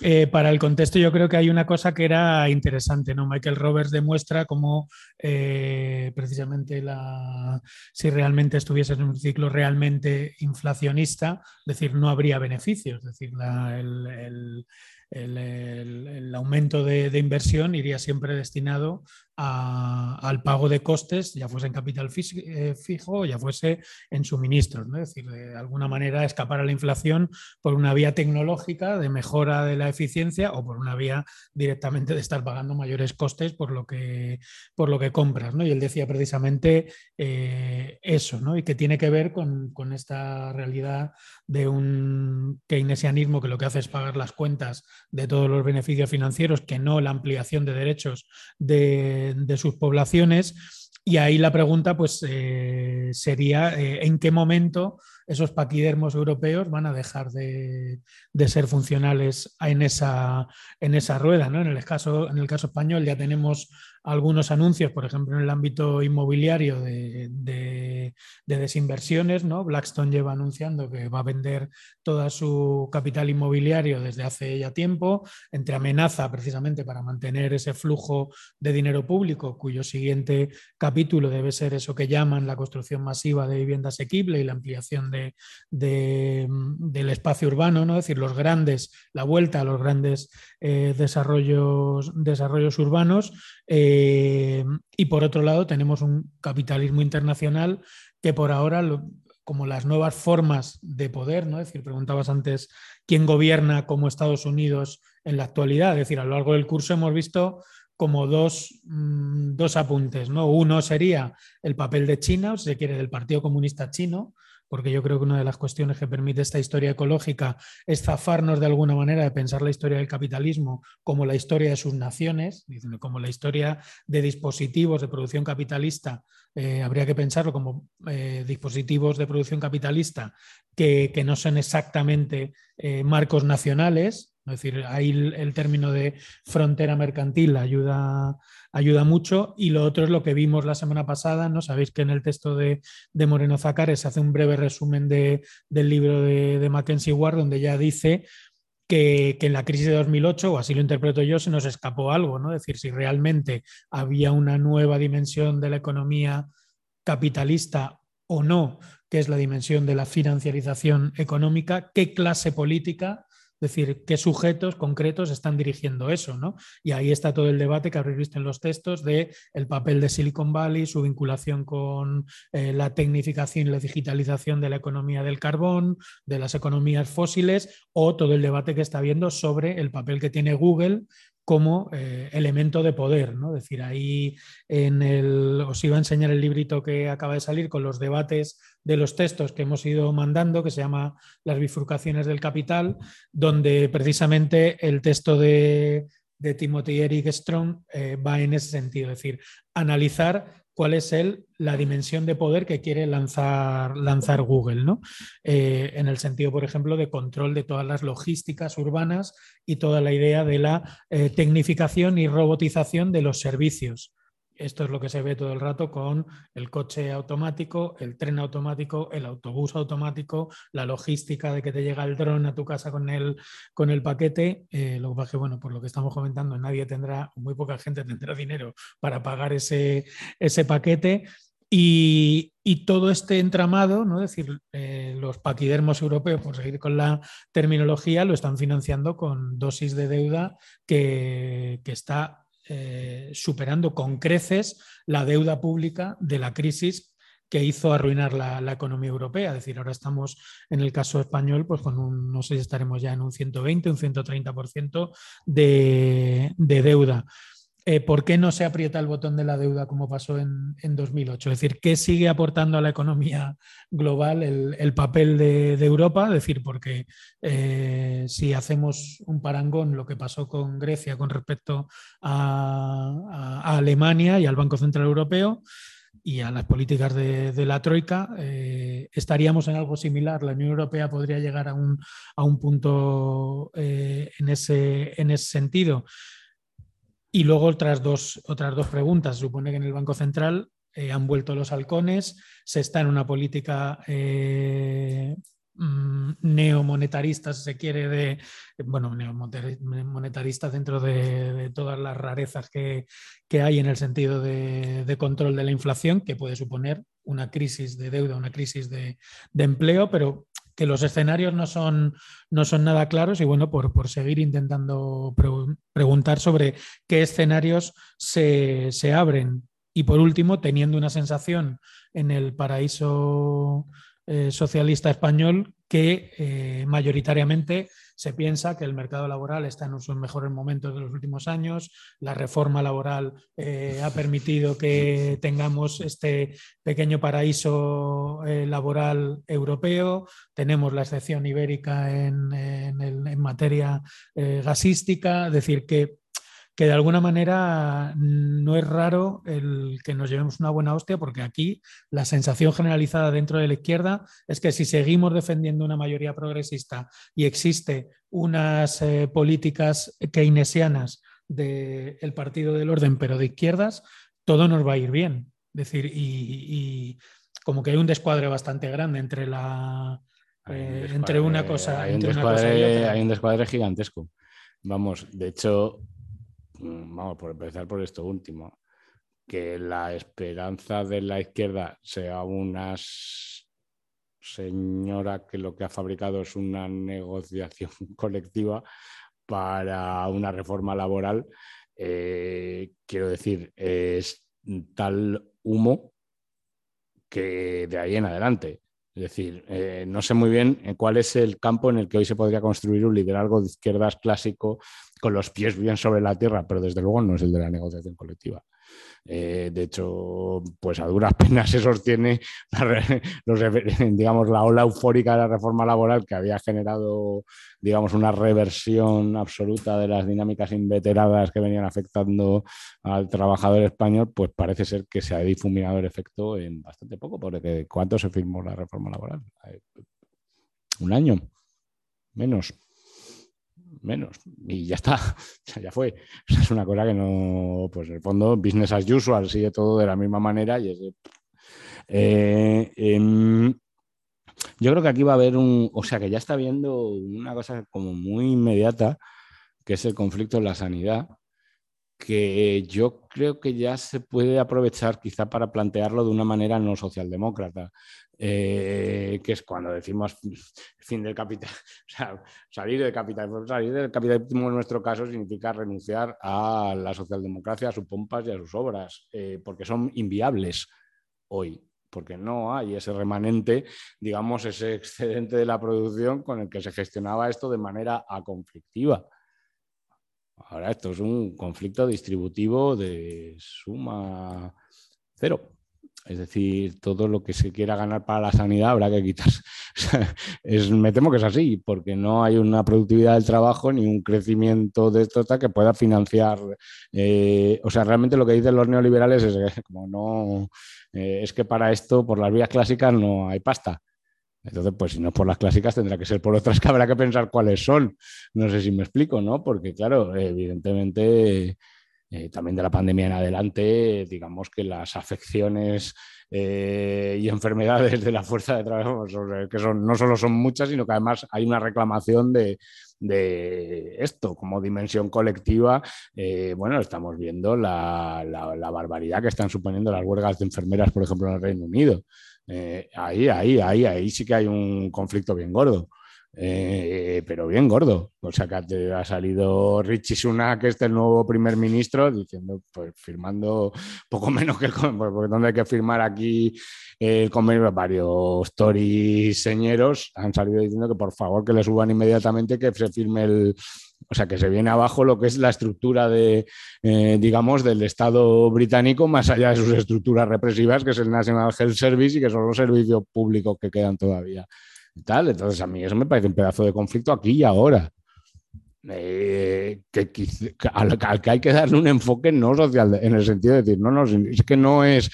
Eh, para el contexto yo creo que hay una cosa que era interesante, ¿no? Michael Roberts demuestra cómo eh, precisamente la, si realmente estuviese en un ciclo realmente inflacionista, es decir, no habría beneficios, es decir, el, el, aumento de, de, inversión iría siempre destinado al pago de costes, ya fuese en capital eh, fijo, ya fuese en suministros. ¿no? Es decir, de alguna manera escapar a la inflación por una vía tecnológica de mejora de la eficiencia o por una vía directamente de estar pagando mayores costes por lo que, por lo que compras. ¿no? Y él decía precisamente eh, eso, ¿no? y que tiene que ver con, con esta realidad de un keynesianismo que lo que hace es pagar las cuentas de todos los beneficios financieros, que no la ampliación de derechos de de, sus poblaciones. Y ahí la pregunta pues, eh, sería eh, en qué momento esos paquidermos europeos van a dejar de, ser funcionales en esa, en esa rueda. ¿no? En, el en el caso español ya tenemos algunos anuncios, por ejemplo, en el ámbito inmobiliario de, desinversiones. ¿no? Blackstone lleva anunciando que va a vender todo su capital inmobiliario desde hace ya tiempo, entre amenaza precisamente para mantener ese flujo de dinero público, cuyo siguiente capítulo debe ser eso que llaman la construcción masiva de vivienda asequible y la ampliación del espacio urbano, ¿no? es decir, los grandes, la vuelta a los grandes eh, desarrollos, desarrollos urbanos. Eh, y por otro lado, tenemos un capitalismo internacional que por ahora, como las nuevas formas de poder, ¿no? es decir, preguntabas antes quién gobierna como Estados Unidos en la actualidad, es decir, a lo largo del curso hemos visto como dos, mm, dos apuntes. ¿no? Uno sería el papel de China, o si se quiere, del Partido Comunista Chino, porque yo creo que una de las cuestiones que permite esta historia ecológica es zafarnos de alguna manera de pensar la historia del capitalismo como la historia de sus naciones, como la historia de dispositivos de producción capitalista. Eh, habría que pensarlo como eh, dispositivos de producción capitalista que, no son exactamente eh, marcos nacionales, Es decir, ahí el, término de frontera mercantil ayuda, ayuda mucho. Y lo otro es lo que vimos la semana pasada. ¿no? Sabéis que en el texto de, Moreno Zacares se hace un breve resumen del libro de, de Mackenzie Ward, donde ya dice que, en la crisis de 2008, o así lo interpreto yo, se nos escapó algo, ¿no? Es decir, si realmente había una nueva dimensión de la economía capitalista o no, que es la dimensión de la financiarización económica, qué clase política es decir, qué sujetos concretos están dirigiendo eso, ¿no? Y ahí está todo el debate que habréis visto en los textos de el papel de Silicon Valley, su vinculación con eh, la tecnificación y la digitalización de la economía del carbón, de las economías fósiles, o todo el debate que está habiendo sobre el papel que tiene Google como eh, elemento de poder. ¿no? Es decir, ahí en el, os iba a enseñar el librito que acaba de salir con los debates de los textos que hemos ido mandando, que se llama Las bifurcaciones del capital, donde precisamente el texto de, de Timothy Eric Strong eh, va en ese sentido, es decir, analizar cuál es el, la dimensión de poder que quiere lanzar, lanzar Google, ¿no? Eh, en el sentido, por ejemplo, de control de todas las logísticas urbanas y toda la idea de la eh, tecnificación y robotización de los servicios. Esto es lo que se ve todo el rato con el coche automático, el tren automático, el autobús automático, la logística de que te llega el dron a tu casa con el, con el paquete. Eh, lo que pasa que, bueno, por lo que estamos comentando, nadie tendrá, muy poca gente tendrá dinero para pagar ese, ese paquete. Y, todo este entramado, ¿no? es decir, eh, los paquidermos europeos, por seguir con la terminología, lo están financiando con dosis de deuda que, que está eh, superando con creces la deuda pública de la crisis que hizo arruinar la, economía europea. Es decir, ahora estamos en el caso español, pues con un, no sé si estaremos ya en un 120, un 130% de, de deuda. Eh, ¿por qué no se aprieta el botón de la deuda como pasó en, 2008? Es decir, ¿qué sigue aportando a la economía global el, papel de, Europa? Es decir, porque eh, si hacemos un parangón, lo que pasó con Grecia con respecto a, Alemania y al Banco Central Europeo, y a las políticas de, la Troika, eh, estaríamos en algo similar. La Unión Europea podría llegar a un, punto en, ese, en ese sentido. Y luego otras dos, otras dos preguntas. supone que en el Banco Central eh, han vuelto los halcones, se está en una política eh, mm, neomonetarista, si se quiere, de, bueno, neomonetarista dentro de, todas las rarezas que, hay en el sentido de, control de la inflación, que puede suponer una crisis de deuda, una crisis de, empleo, pero que los escenarios no son, no son nada claros y bueno, por, por seguir intentando preguntar sobre qué escenarios se, se, abren. Y por último, teniendo una sensación en el paraíso eh, socialista español que eh, mayoritariamente se piensa que el mercado laboral está en sus mejores momentos de los últimos años, la reforma laboral eh, ha permitido que tengamos este pequeño paraíso laboral europeo, tenemos la excepción ibérica en, en materia gasística, es decir, que que de alguna manera no es raro el que nos llevemos una buena hostia, porque aquí la sensación generalizada dentro de la izquierda es que si seguimos defendiendo una mayoría progresista y existe unas eh, políticas keynesianas del Partido del Orden, pero de izquierdas, todo nos va a ir bien. Es decir, y, como que hay un descuadre bastante grande entre la eh, entre una cosa, hay un, descuadre, hay un descuadre gigantesco. Vamos, de hecho, vamos por empezar por esto último, que la esperanza de la izquierda sea una señora que lo que ha fabricado es una negociación colectiva para una reforma laboral, eh, quiero decir, es tal humo que de ahí en adelante. Es decir, eh, no sé muy bien cuál es el campo en el que hoy se podría construir un liderazgo de izquierdas clásico con los pies bien sobre la tierra, pero desde luego no es el de la negociación colectiva. Eh, de hecho, pues a duras penas se sostiene digamos, la ola eufórica de la reforma laboral que había generado digamos, una reversión absoluta de las dinámicas inveteradas que venían afectando al trabajador español, pues parece ser que se ha difuminado el efecto en bastante poco, porque ¿cuánto se firmó la reforma laboral? Un año, menos menos. Y ya está, ya fue. es una cosa que no, pues en el fondo, business as usual, sigue todo de la misma manera y es eh, em, yo creo que aquí va a haber un, o sea, que ya está viendo una cosa como muy inmediata, que es el conflicto en la sanidad, que yo creo que ya se puede aprovechar quizá para plantearlo de una manera no socialdemócrata. Eh, que es cuando decimos fin del capital, o sea, salir del capitalismo. Salir del capitalismo en nuestro caso significa renunciar a la socialdemocracia, a sus pompas y a sus obras, eh, porque son inviables hoy, porque no hay ese remanente, digamos, ese excedente de la producción con el que se gestionaba esto de manera aconflictiva. Ahora esto es un conflicto distributivo de suma cero. Es decir, todo lo que se quiera ganar para la sanidad habrá que quitarse. me temo que es así, porque no hay una productividad del trabajo ni un crecimiento de esto que pueda financiar. Eh, o sea, realmente lo que dicen los neoliberales es que como no eh, es que para esto, por las vías clásicas, no hay pasta. Entonces, pues si no por las clásicas, tendrá que ser por otras que habrá que pensar cuáles son. No sé si me explico, ¿no? Porque, claro, evidentemente eh, también de la pandemia en adelante, digamos que las afecciones eh, y enfermedades de la fuerza de trabajo, pues, que son, no solo son muchas, sino que además hay una reclamación de, esto como dimensión colectiva. Eh, bueno, estamos viendo la, barbaridad que están suponiendo las huelgas de enfermeras, por ejemplo, en el Reino Unido. Ahí, ahí, ahí, ahí sí que hay un conflicto bien gordo. Eh, pero bien gordo. O sea, que ha salido Richie Sunak, que es el nuevo primer ministro, diciendo, pues firmando poco menos que el porque donde hay que firmar aquí el convenio, varios Tories señeros han salido diciendo que por favor que le suban inmediatamente, que se firme el, o sea, que se viene abajo lo que es la estructura de, eh, digamos, del Estado británico, más allá de sus estructuras represivas, que es el National Health Service y que son los servicios públicos que quedan todavía. Entonces, a mí eso me parece un pedazo de conflicto aquí y ahora. Eh, al, que hay que darle un enfoque no social, en el sentido de decir, no, no, es que no es,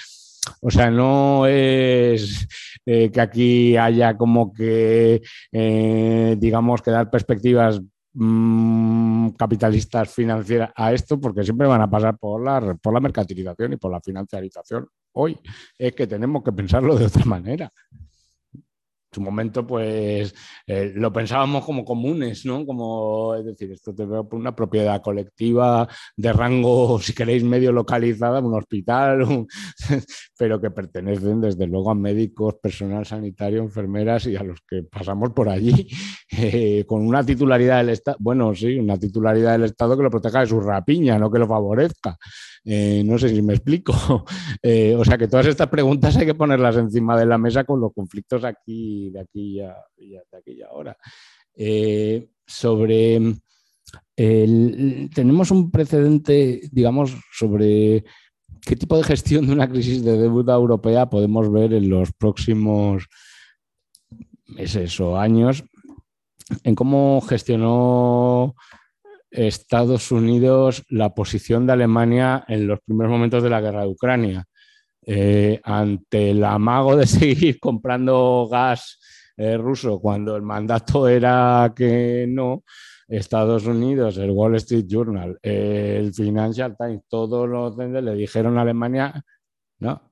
o sea, no es eh, que aquí haya como que, digamos, que dar perspectivas mm, capitalistas financieras a esto, porque siempre van a pasar por la, por la mercantilización y por la financiarización. Hoy es que tenemos que pensarlo de otra manera su momento, pues eh, lo pensábamos como comunes, ¿no? Como, es decir, esto te veo por una propiedad colectiva de rango, si queréis, medio localizada, un hospital, pero que pertenecen desde luego a médicos, personal sanitario, enfermeras y a los que pasamos por allí, eh, con una titularidad del Estado, bueno, sí, una titularidad del Estado que lo proteja de su rapiña, no que lo favorezca. Eh, no sé si me explico. O sea que todas estas preguntas hay que ponerlas encima de la mesa con los conflictos aquí, de aquí ya, de aquí y ahora. Eh, sobre tenemos un precedente, digamos, sobre qué tipo de gestión de una crisis de deuda europea podemos ver en los próximos meses o años, en cómo gestionó Estados Unidos la posición de Alemania en los primeros momentos de la guerra de Ucrania. Eh, ante el amago de seguir comprando gas eh, ruso cuando el mandato era que no, Estados Unidos, el Wall Street Journal, el Financial Times, todos los le dijeron a Alemania, no,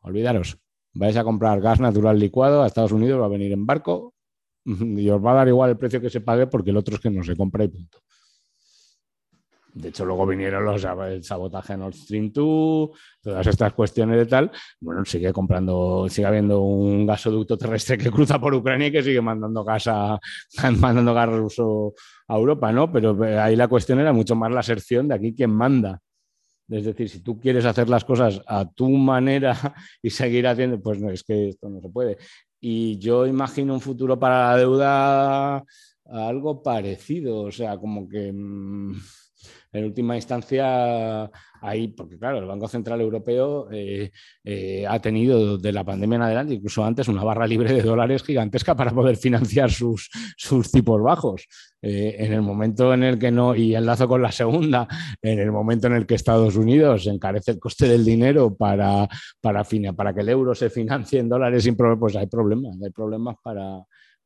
olvidaros, vais a comprar gas natural licuado a Estados Unidos, va a venir en barco y os va a dar igual el precio que se pague porque el otro es que no se compra y punto. De hecho, luego vinieron los el sabotaje Nord Stream 2, todas estas cuestiones de tal. Bueno, sigue comprando, sigue habiendo un gasoducto terrestre que cruza por Ucrania y que sigue mandando gas a, mandando gas ruso a Europa, ¿no? Pero eh, ahí la cuestión era mucho más la aserción de aquí quien manda. Es decir, si tú quieres hacer las cosas a tu manera y seguir haciendo, pues no, es que esto no se puede. Y yo imagino un futuro para la deuda algo parecido, o sea, como que mm, en última instancia ahí, porque claro, el Banco Central Europeo eh, eh, ha tenido de la pandemia en adelante, incluso antes, una barra libre de dólares gigantesca para poder financiar sus, sus tipos bajos. Eh, en el momento en el que no, y enlazo con la segunda, en el momento en el que Estados Unidos encarece el coste del dinero para, para, para que el euro se financie en dólares sin problemas, pues hay problemas, hay problemas para,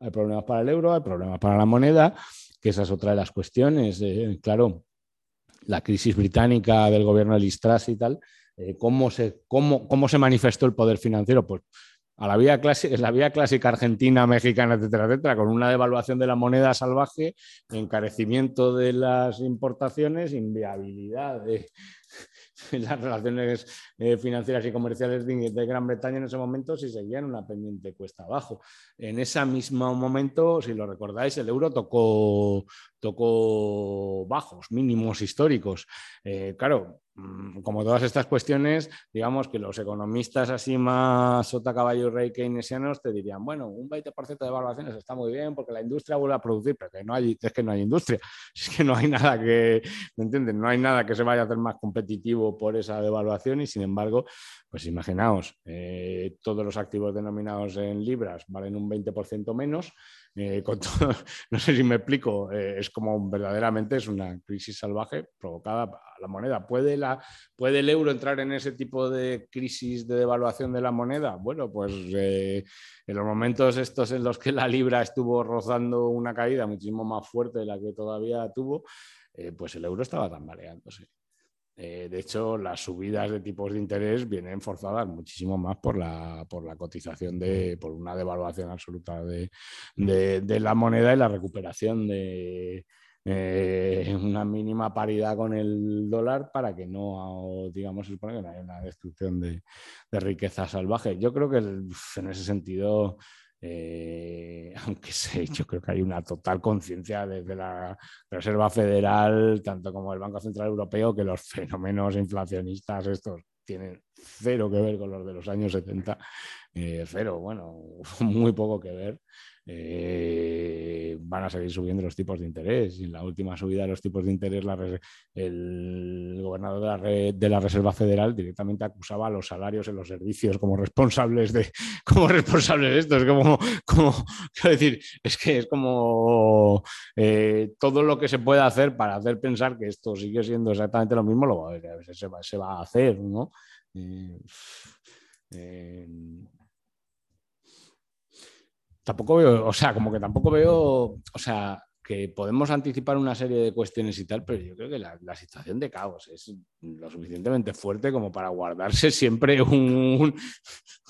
hay problemas para el euro, hay problemas para la moneda que esa es otra de las cuestiones. Claro, la crisis británica del gobierno de Listras y tal, eh, ¿cómo, se, cómo, ¿cómo se manifestó el poder financiero? Pues a la vía clásica, la vía clásica argentina, mexicana, etcétera, etcétera, con una devaluación de la moneda salvaje, encarecimiento de las importaciones, inviabilidad de, las relaciones eh, financieras y comerciales de, Gran Bretaña en ese momento si seguían una pendiente cuesta abajo. En ese mismo momento, si lo recordáis, el euro tocó, tocó bajos, mínimos históricos. Eh, claro, como todas estas cuestiones, digamos que los economistas así más sota caballo rey keynesianos te dirían, bueno, un 20% de evaluaciones está muy bien porque la industria vuelve a producir, pero que no hay, es que no hay industria, es que no hay nada que, ¿me entienden? No hay nada que se vaya a hacer más competitivo por esa devaluación y sin embargo, pues imaginaos, eh, todos los activos denominados en libras valen un 20% menos, eh, no sé si me explico, eh, es como verdaderamente es una crisis salvaje provocada a la moneda. ¿Puede, la, ¿Puede el euro entrar en ese tipo de crisis de devaluación de la moneda? Bueno, pues eh, en los momentos estos en los que la libra estuvo rozando una caída muchísimo más fuerte de la que todavía tuvo, pues el euro estaba tambaleándose. Eh, de hecho, las subidas de tipos de interés vienen forzadas muchísimo más por la, por la cotización de, por una devaluación absoluta de, la moneda y la recuperación de eh, una mínima paridad con el dólar para que no, digamos, se supone que no haya una destrucción de, riqueza salvaje. Yo creo que en ese sentido eh, aunque sé, yo creo que hay una total conciencia desde la Reserva Federal, tanto como el Banco Central Europeo, que los fenómenos inflacionistas estos tienen cero que ver con los de los años 70, eh, cero, bueno, muy poco que ver. Eh, van a seguir subiendo los tipos de interés. Y en la última subida de los tipos de interés, el gobernador de la, Reserva Federal directamente acusaba a los salarios en los servicios como responsables de, como responsables de esto. Es como, como decir, es que es como eh, todo lo que se puede hacer para hacer pensar que esto sigue siendo exactamente lo mismo, lo, se, va, se va a hacer, ¿no? Eh, tampoco veo, o sea, como que tampoco veo, o sea, que podemos anticipar una serie de cuestiones y tal, pero yo creo que la, situación de caos es lo suficientemente fuerte como para guardarse siempre un,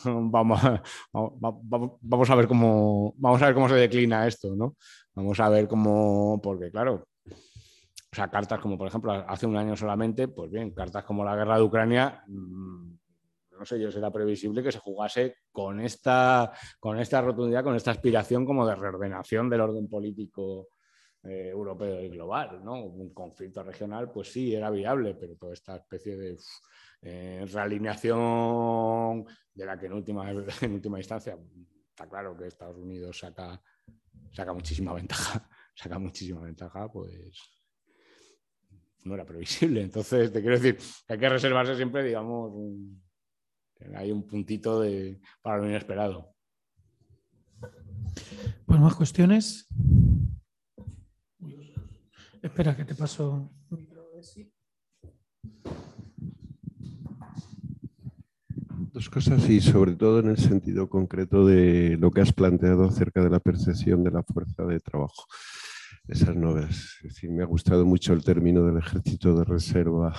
vamos, a, vamos a ver cómo vamos a ver cómo se declina esto, ¿no? Vamos a ver cómo, porque claro, o sea, cartas como por ejemplo hace un año solamente, pues bien, cartas como la guerra de Ucrania mm, no sé yo, será previsible que se jugase con esta, con esta rotundidad, con esta aspiración como de reordenación del orden político eh, europeo y global. ¿no? Un conflicto regional, pues sí, era viable, pero toda esta especie de eh, realineación de la que en última, en última instancia está claro que Estados Unidos saca, saca muchísima ventaja, saca muchísima ventaja, pues no era previsible. Entonces, te quiero decir hay que reservarse siempre, digamos, un, hay un puntito de, para lo inesperado. Pues más cuestiones. Espera, que te paso. Dos cosas y sobre todo en el sentido concreto de lo que has planteado acerca de la percepción de la fuerza de trabajo esas novelas. Es decir, me ha gustado mucho el término del ejército de reserva,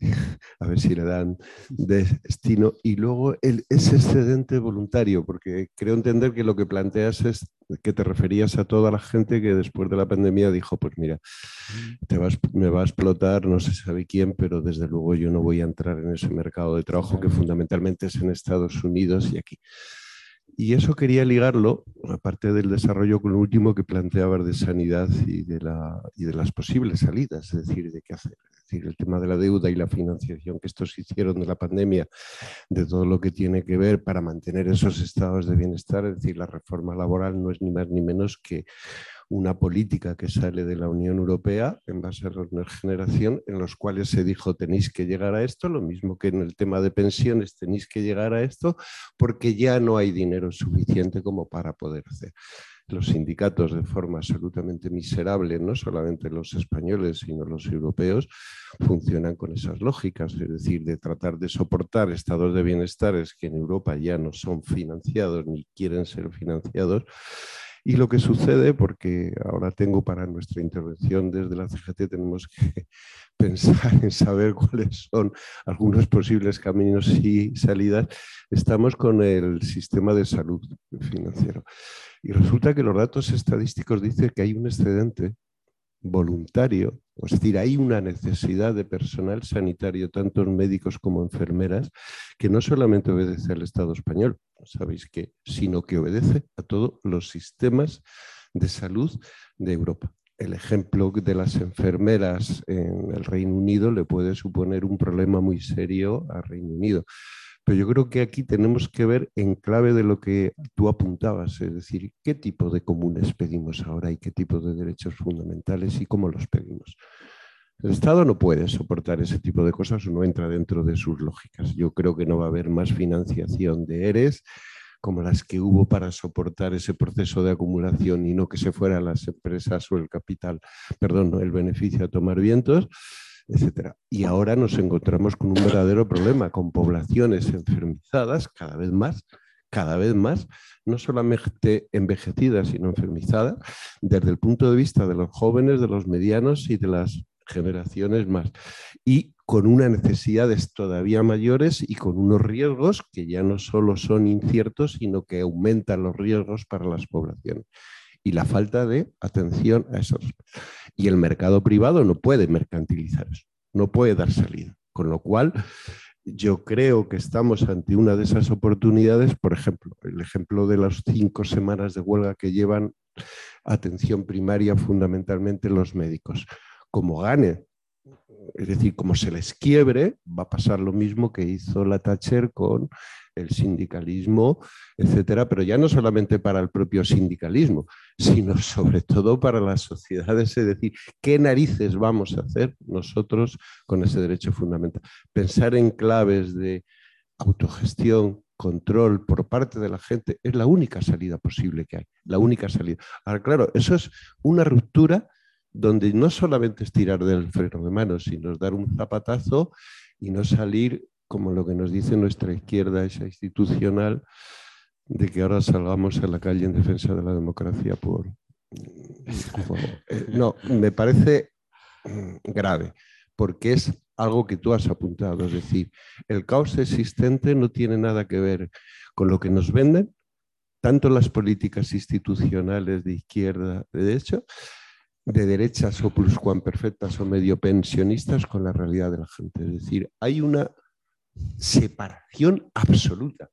a ver si le dan destino. Y luego el, ese excedente voluntario, porque creo entender que lo que planteas es que te referías a toda la gente que después de la pandemia dijo, pues mira, te vas, me va a explotar, no se sabe quién, pero desde luego yo no voy a entrar en ese mercado de trabajo que fundamentalmente es en Estados Unidos y aquí. Y eso quería ligarlo, aparte del desarrollo, con lo último que planteabas de sanidad y de, la, y de las posibles salidas, es decir, de qué hacer. Es decir, el tema de la deuda y la financiación que estos hicieron de la pandemia, de todo lo que tiene que ver para mantener esos estados de bienestar, es decir, la reforma laboral no es ni más ni menos que una política que sale de la Unión Europea en base a la generación, en los cuales se dijo tenéis que llegar a esto, lo mismo que en el tema de pensiones tenéis que llegar a esto, porque ya no hay dinero suficiente como para poder hacer. Los sindicatos de forma absolutamente miserable, no solamente los españoles, sino los europeos, funcionan con esas lógicas, es decir, de tratar de soportar estados de bienestar que en Europa ya no son financiados ni quieren ser financiados Y lo que sucede, porque ahora tengo para nuestra intervención desde la CGT, tenemos que pensar en saber cuáles son algunos posibles caminos y salidas, estamos con el sistema de salud financiero. Y resulta que los datos estadísticos dicen que hay un excedente voluntario, es decir, hay una necesidad de personal sanitario, tanto médicos como enfermeras, que no solamente obedece al Estado español, sabéis que, sino que obedece a todos los sistemas de salud de Europa. El ejemplo de las enfermeras en el Reino Unido le puede suponer un problema muy serio al Reino Unido. Pero yo creo que aquí tenemos que ver en clave de lo que tú apuntabas, es decir, qué tipo de comunes pedimos ahora y qué tipo de derechos fundamentales y cómo los pedimos. El Estado no puede soportar ese tipo de cosas o no entra dentro de sus lógicas. Yo creo que no va a haber más financiación de ERES como las que hubo para soportar ese proceso de acumulación y no que se fueran las empresas o el capital, perdón, el beneficio a tomar vientos etcétera. Y ahora nos encontramos con un verdadero problema, con poblaciones enfermizadas cada vez más, cada vez más, no solamente envejecidas, sino enfermizadas, desde el punto de vista de los jóvenes, de los medianos y de las generaciones más. Y con unas necesidades todavía mayores y con unos riesgos que ya no solo son inciertos, sino que aumentan los riesgos para las poblaciones y la falta de atención a esos. Y el mercado privado no puede mercantilizar eso, no puede dar salida. Con lo cual, yo creo que estamos ante una de esas oportunidades, por ejemplo, el ejemplo de las cinco semanas de huelga que llevan atención primaria fundamentalmente los médicos. Como gane, es decir, como se les quiebre, va a pasar lo mismo que hizo la Thatcher con el sindicalismo, etcétera, pero ya no solamente para el propio sindicalismo, sino sobre todo para las sociedades, es decir, ¿qué narices vamos a hacer nosotros con ese derecho fundamental? Pensar en claves de autogestión, control por parte de la gente es la única salida posible que hay, la única salida. Ahora, claro, eso es una ruptura donde no solamente es tirar del freno de mano, sino dar un zapatazo y no salir como lo que nos dice nuestra izquierda, esa institucional, de que ahora salgamos a la calle en defensa de la democracia por... Eh, no, me parece mm, grave, porque es algo que tú has apuntado, es decir, el caos existente no tiene nada que ver con lo que nos venden, tanto las políticas institucionales de izquierda, de derecha, de derechas o perfectas o medio pensionistas con la realidad de la gente. Es decir, hay una separación absoluta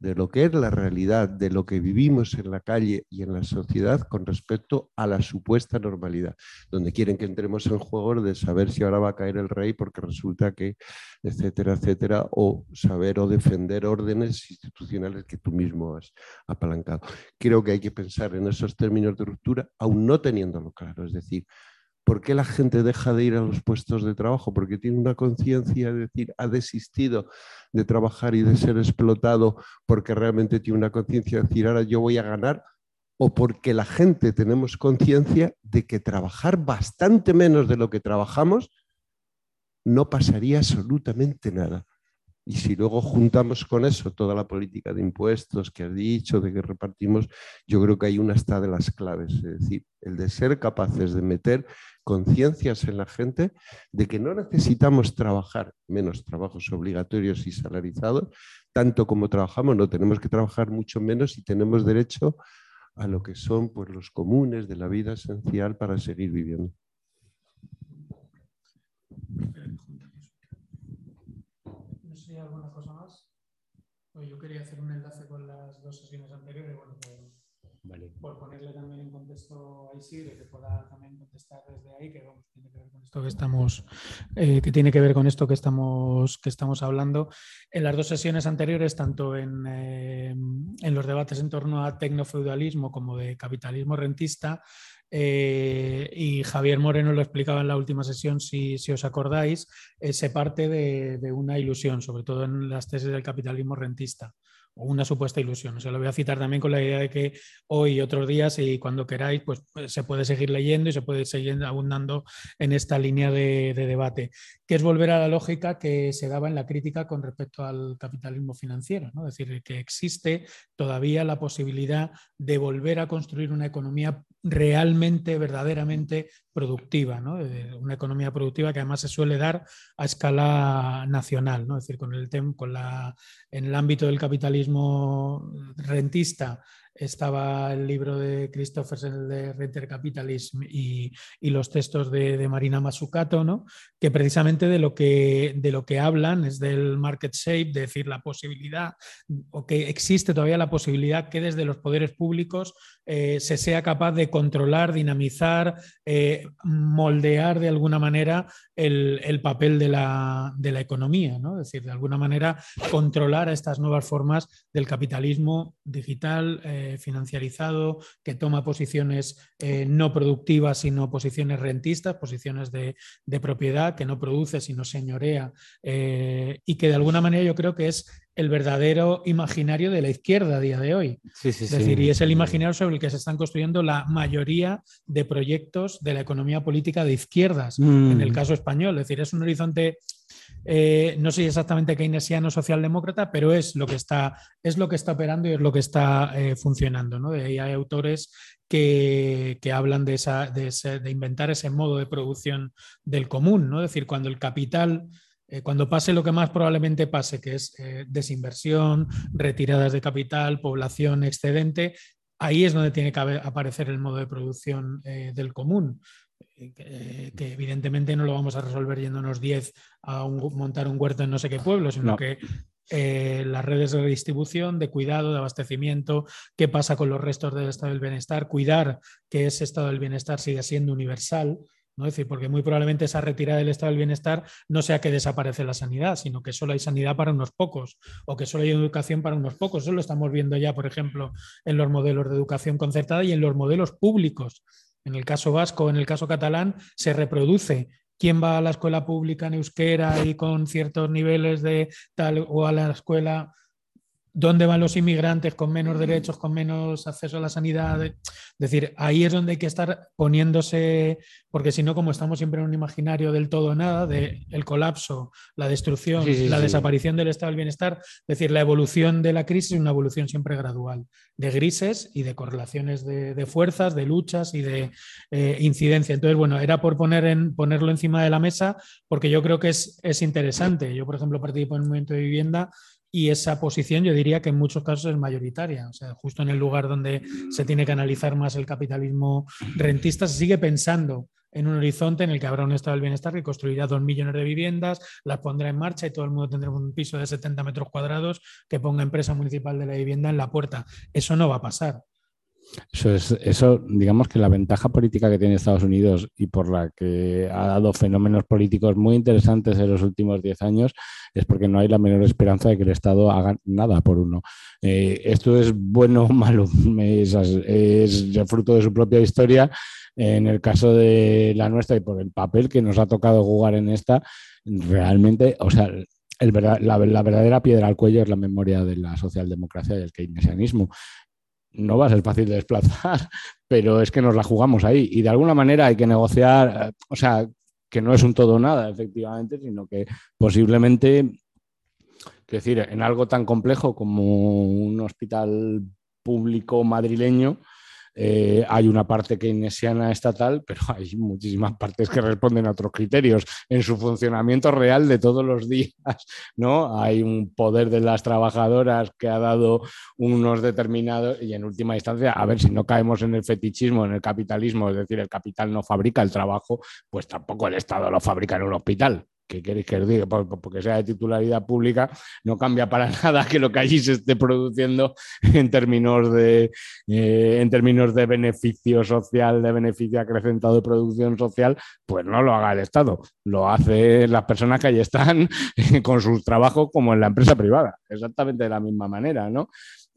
de lo que es la realidad, de lo que vivimos en la calle y en la sociedad con respecto a la supuesta normalidad, donde quieren que entremos en juego de saber si ahora va a caer el rey porque resulta que, etcétera, etcétera, o saber o defender órdenes institucionales que tú mismo has apalancado. Creo que hay que pensar en esos términos de ruptura, aún no teniéndolo claro, es decir, ¿Por qué la gente deja de ir a los puestos de trabajo? Porque tiene una conciencia, es decir, ha desistido de trabajar y de ser explotado porque realmente tiene una conciencia de decir, ahora yo voy a ganar, o porque la gente tenemos conciencia de que trabajar bastante menos de lo que trabajamos no pasaría absolutamente nada. Y si luego juntamos con eso toda la política de impuestos que has dicho, de que repartimos, yo creo que hay una hasta de las claves, es decir, el de ser capaces de meter conciencias en la gente de que no necesitamos trabajar menos trabajos obligatorios y salarizados, tanto como trabajamos, no tenemos que trabajar mucho menos y tenemos derecho a lo que son pues, los comunes de la vida esencial para seguir viviendo. Alguna cosa más? Pues yo quería hacer un enlace con las dos sesiones anteriores, bueno, por, ponerle también en contexto a Isidre, que pueda también contestar desde ahí, que tiene que ver con esto que estamos, eh, que tiene que ver con esto que estamos, que estamos hablando. En las dos sesiones anteriores, tanto en, eh, en los debates en torno a tecnofeudalismo como de capitalismo rentista, eh, y Javier Moreno lo explicaba en la última sesión, si, os acordáis, se parte de, una ilusión, sobre todo en las tesis del capitalismo rentista. una supuesta ilusión. Se lo voy a citar también con la idea de que hoy otros días y cuando queráis, pues, pues, se puede seguir leyendo y se puede seguir abundando en esta línea de, debate, que es volver a la lógica que se daba en la crítica con respecto al capitalismo financiero, ¿no? es decir, que existe todavía la posibilidad de volver a construir una economía realmente, verdaderamente productiva, ¿no? una economía productiva que además se suele dar a escala nacional, ¿no? es decir, con el, con la, en el ámbito del capitalismo rentista estaba el libro de Christophersen de Renter Capitalism y, los textos de, Marina Masukato, ¿no? que precisamente de lo que, de lo que hablan es del market shape, de decir la posibilidad, o que existe todavía la posibilidad que desde los poderes públicos eh, se sea capaz de controlar, dinamizar, eh, moldear de alguna manera el, papel de la, economía, ¿no? es decir, de alguna manera controlar estas nuevas formas del capitalismo digital. Eh, financiarizado, que toma posiciones eh, no productivas, sino posiciones rentistas, posiciones de, propiedad, que no produce, sino señorea, eh, y que de alguna manera yo creo que es el verdadero imaginario de la izquierda a día de hoy. es decir, y es el imaginario sobre el que se están construyendo la mayoría de proyectos de la economía política de izquierdas, en el mm. caso español. Es decir, es un horizonte eh, no soy exactamente keynesiano socialdemócrata, pero es lo que está, es lo que está operando y es lo que está eh, funcionando. De ahí hay autores que, hablan de, esa, de, inventar ese modo de producción del común, ¿no? es decir, cuando el capital... Eh, cuando pase lo que más probablemente pase, que es desinversión, retiradas de capital, población excedente, ahí es donde tiene que aparecer el modo de producción del común. Eh, que, evidentemente no lo vamos a resolver yéndonos 10 a montar un huerto en no sé qué pueblo, sino que eh, las redes de redistribución, de cuidado, de abastecimiento, qué pasa con los restos del estado del bienestar, cuidar que ese estado del bienestar siga siendo universal. ¿no? Es decir, porque muy probablemente esa retirada del estado del bienestar no sea que desaparece la sanidad, sino que solo hay sanidad para unos pocos o que solo hay educación para unos pocos. Eso lo estamos viendo ya, por ejemplo, en los modelos de educación concertada y en los modelos públicos en el caso vasco, en el caso catalán, se reproduce. ¿Quién va a la escuela pública en euskera y con ciertos niveles de tal o a la escuela dónde van los inmigrantes con menos derechos, con menos acceso a la sanidad. Es decir, ahí es donde hay que estar poniéndose, porque si no, como estamos siempre en un imaginario del todo o nada, de el colapso, la destrucción, la desaparición del estado del bienestar, es decir, la evolución de la crisis es una evolución siempre gradual, de grises y de correlaciones de, fuerzas, de luchas y de eh, incidencia. Entonces, bueno, era por poner en, ponerlo encima de la mesa, porque yo creo que es, es interesante. Yo, por ejemplo, participo en un movimiento de vivienda y esa posición yo diría que en muchos casos es mayoritaria. O sea, justo en el lugar donde se tiene que analizar más el capitalismo rentista, se sigue pensando en un horizonte en el que habrá un estado del bienestar que construirá dos millones de viviendas, las pondrá en marcha y todo el mundo tendrá un piso de 70 metros cuadrados que ponga empresa municipal de la vivienda en la puerta. Eso no va a pasar. Eso es, eso, digamos que la ventaja política que tiene Estados Unidos y por la que ha dado fenómenos políticos muy interesantes en los últimos 10 años es porque no hay la menor esperanza de que el Estado haga nada por uno. Eh, esto es bueno o malo, es, es fruto de su propia historia. En el caso de la nuestra y por el papel que nos ha tocado jugar en esta, realmente, o sea, el la, la, verdadera piedra al cuello es la memoria de la socialdemocracia y el keynesianismo no va a ser fácil de desplazar, pero es que nos la jugamos ahí. Y de alguna manera hay que negociar, eh, o sea, que no es un todo nada, efectivamente, sino que posiblemente, es decir, en algo tan complejo como un hospital público madrileño, eh, hay una parte keynesiana estatal, pero hay muchísimas partes que responden a otros criterios en su funcionamiento real de todos los días, ¿no? Hay un poder de las trabajadoras que ha dado unos determinados, y en última instancia, a ver si no caemos en el fetichismo, en el capitalismo, es decir, el capital no fabrica el trabajo, pues tampoco el Estado lo fabrica en un hospital. ¿Qué queréis que os diga? Porque sea de titularidad pública, no cambia para nada que lo que allí se esté produciendo en términos de, eh, en términos de beneficio social, de beneficio acrecentado de producción social, pues no lo haga el Estado, lo hacen las personas que allí están con sus trabajos como en la empresa privada, exactamente de la misma manera, ¿no?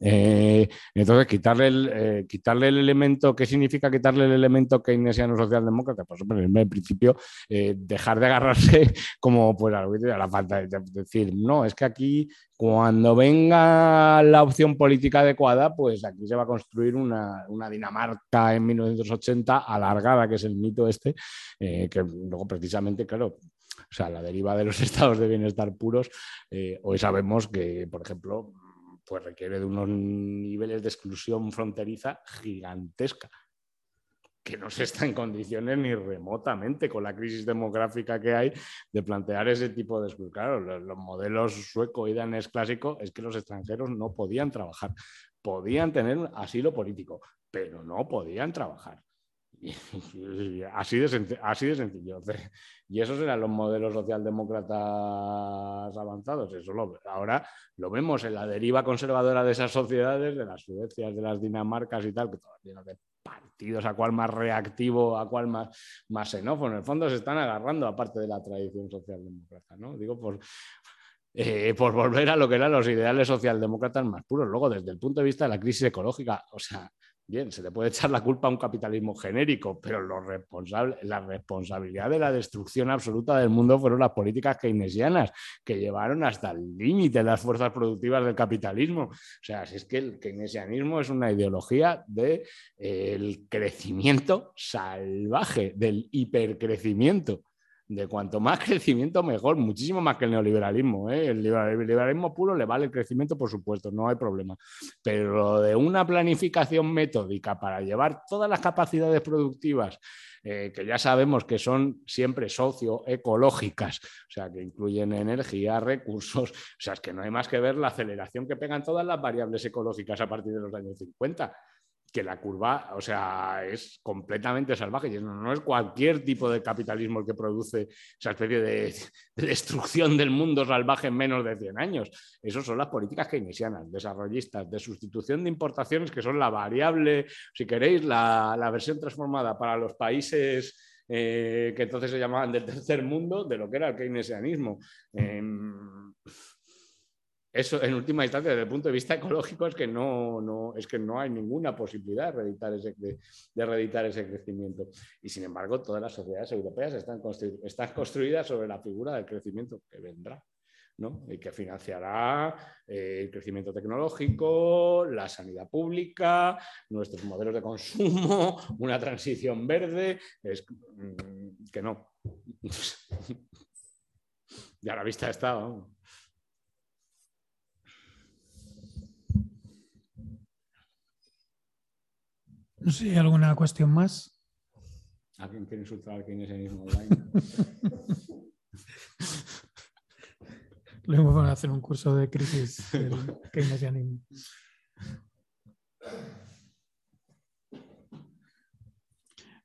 Eh, entonces, quitarle el, eh, quitarle el elemento, ¿qué significa quitarle el elemento keynesiano socialdemócrata? Pues en principio, eh, dejar de agarrarse como pues, a la falta de decir, no, es que aquí cuando venga la opción política adecuada, pues aquí se va a construir una Dinamarca en 1980 alargada, que es el mito este, que luego precisamente, claro, o sea, la deriva de los estados de bienestar puros, hoy sabemos que, por ejemplo, pues requiere de unos niveles de exclusión fronteriza gigantesca que no se está en condiciones ni remotamente con la crisis demográfica que hay de plantear ese tipo de exclusión. Claro, los, modelos sueco y danés clásico es que los extranjeros no podían trabajar, podían tener asilo político, pero no podían trabajar. Así, de, así de sencillo. Y esos eran los modelos socialdemócratas avanzados. Eso ahora lo vemos en la deriva conservadora de esas sociedades, de las Suecias, de las Dinamarcas y tal, que todavía de partidos, a cuál más reactivo, a cuál más, más xenófono. En el fondo se están agarrando, aparte de la tradición socialdemócrata. ¿no? Digo, por, eh, por volver a lo que eran los ideales socialdemócratas más puros. Luego, desde el punto de vista de la crisis ecológica, o sea, Bien, se le puede echar la culpa a un capitalismo genérico, pero lo responsable, la responsabilidad de la destrucción absoluta del mundo fueron las políticas keynesianas, que llevaron hasta el límite las fuerzas productivas del capitalismo. O sea, si es que el keynesianismo es una ideología del de, crecimiento salvaje, del hipercrecimiento de cuanto más crecimiento, mejor, muchísimo más que el neoliberalismo. ¿eh? El liberalismo puro le vale el crecimiento, por supuesto, no hay problema. Pero de una planificación metódica para llevar todas las capacidades productivas, eh, que ya sabemos que son siempre socioecológicas, o sea, que incluyen energía, recursos, o sea, es que no hay más que ver la aceleración que pegan todas las variables ecológicas a partir de los años 50 que la curva, o sea, es completamente salvaje. Y no, es cualquier tipo de capitalismo el que produce esa especie de, destrucción del mundo salvaje en menos de 100 años. Esas son las políticas keynesianas, desarrollistas, de sustitución de importaciones, que son la variable, si queréis, la, versión transformada para los países eh, que entonces se llamaban del tercer mundo, de lo que era el keynesianismo. Em, eso, en última instancia, desde el punto de vista ecológico, es que no, no, es que no hay ninguna posibilidad de reeditar, ese, de, ese crecimiento. Y sin embargo, todas las sociedades europeas están, están construidas sobre la figura del crecimiento que vendrá. ¿no? y que financiará eh, el crecimiento tecnológico, la sanidad pública, nuestros modelos de consumo, una transición verde. Es mm, que no. ya la vista está. No sé, ¿alguna cuestión más? ¿Alguien quiere insultar al keynesianismo online? Luego van a hacer un curso de crisis del keynesianismo.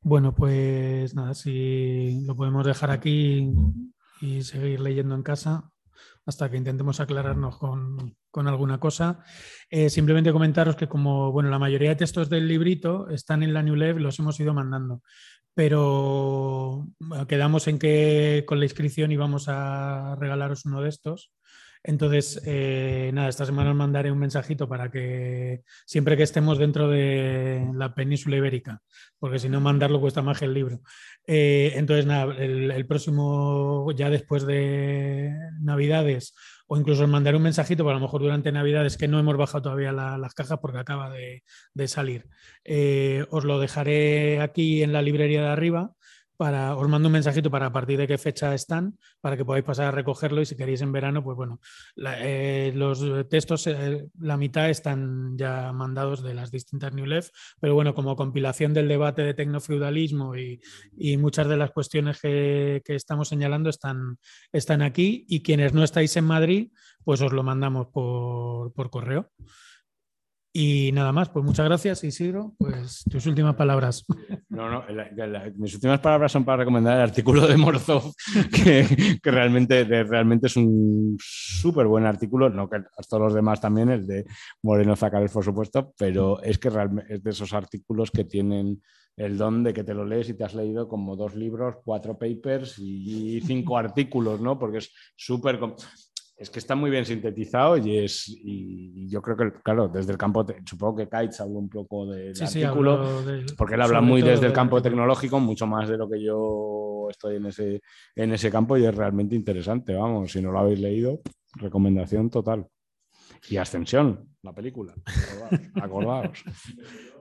Bueno, pues nada, si lo podemos dejar aquí y seguir leyendo en casa hasta que intentemos aclararnos con, alguna cosa. Eh, simplemente comentaros que como bueno, la mayoría de textos del librito están en la New los hemos ido mandando, pero quedamos en que con la inscripción íbamos a regalaros uno de estos. Entonces, eh, nada, esta semana os mandaré un mensajito para que siempre que estemos dentro de la península ibérica, porque si no mandarlo cuesta más que el libro. Eh, entonces, nada, el, próximo, ya después de Navidades, o incluso os mandaré un mensajito, para a lo mejor durante Navidades, que no hemos bajado todavía las cajas porque acaba de, salir. Eh, os lo dejaré aquí en la librería de arriba para, os mando un mensajito para a partir de qué fecha están, para que podáis pasar a recogerlo y si queréis en verano, pues bueno, eh, los textos, eh, la mitad están ya mandados de las distintas New Left, pero bueno, como compilación del debate de tecnofeudalismo y, y muchas de las cuestiones que, que, estamos señalando están, están aquí y quienes no estáis en Madrid, pues os lo mandamos por, por correo. Y nada más, pues muchas gracias, Isidro. Pues tus últimas palabras. No, no, mis últimas palabras son para recomendar el artículo de Morozov, que, que realmente, realmente es un súper buen artículo, no que todos los demás también, el de Moreno Zacares, por supuesto, pero es que realmente es de esos artículos que tienen el don de que te lo lees y te has leído como dos libros, cuatro papers y cinco artículos, ¿no? Porque es súper es que está muy bien sintetizado y es y yo creo que, claro, desde el campo, supongo que Kites habló un poco del Sí, artículo, porque él habla muy desde el campo tecnológico, mucho más de lo que yo estoy en ese, en ese campo y es realmente interesante, vamos, si no lo habéis leído, recomendación total. Y Ascensión, la película, acordaos. acordaos.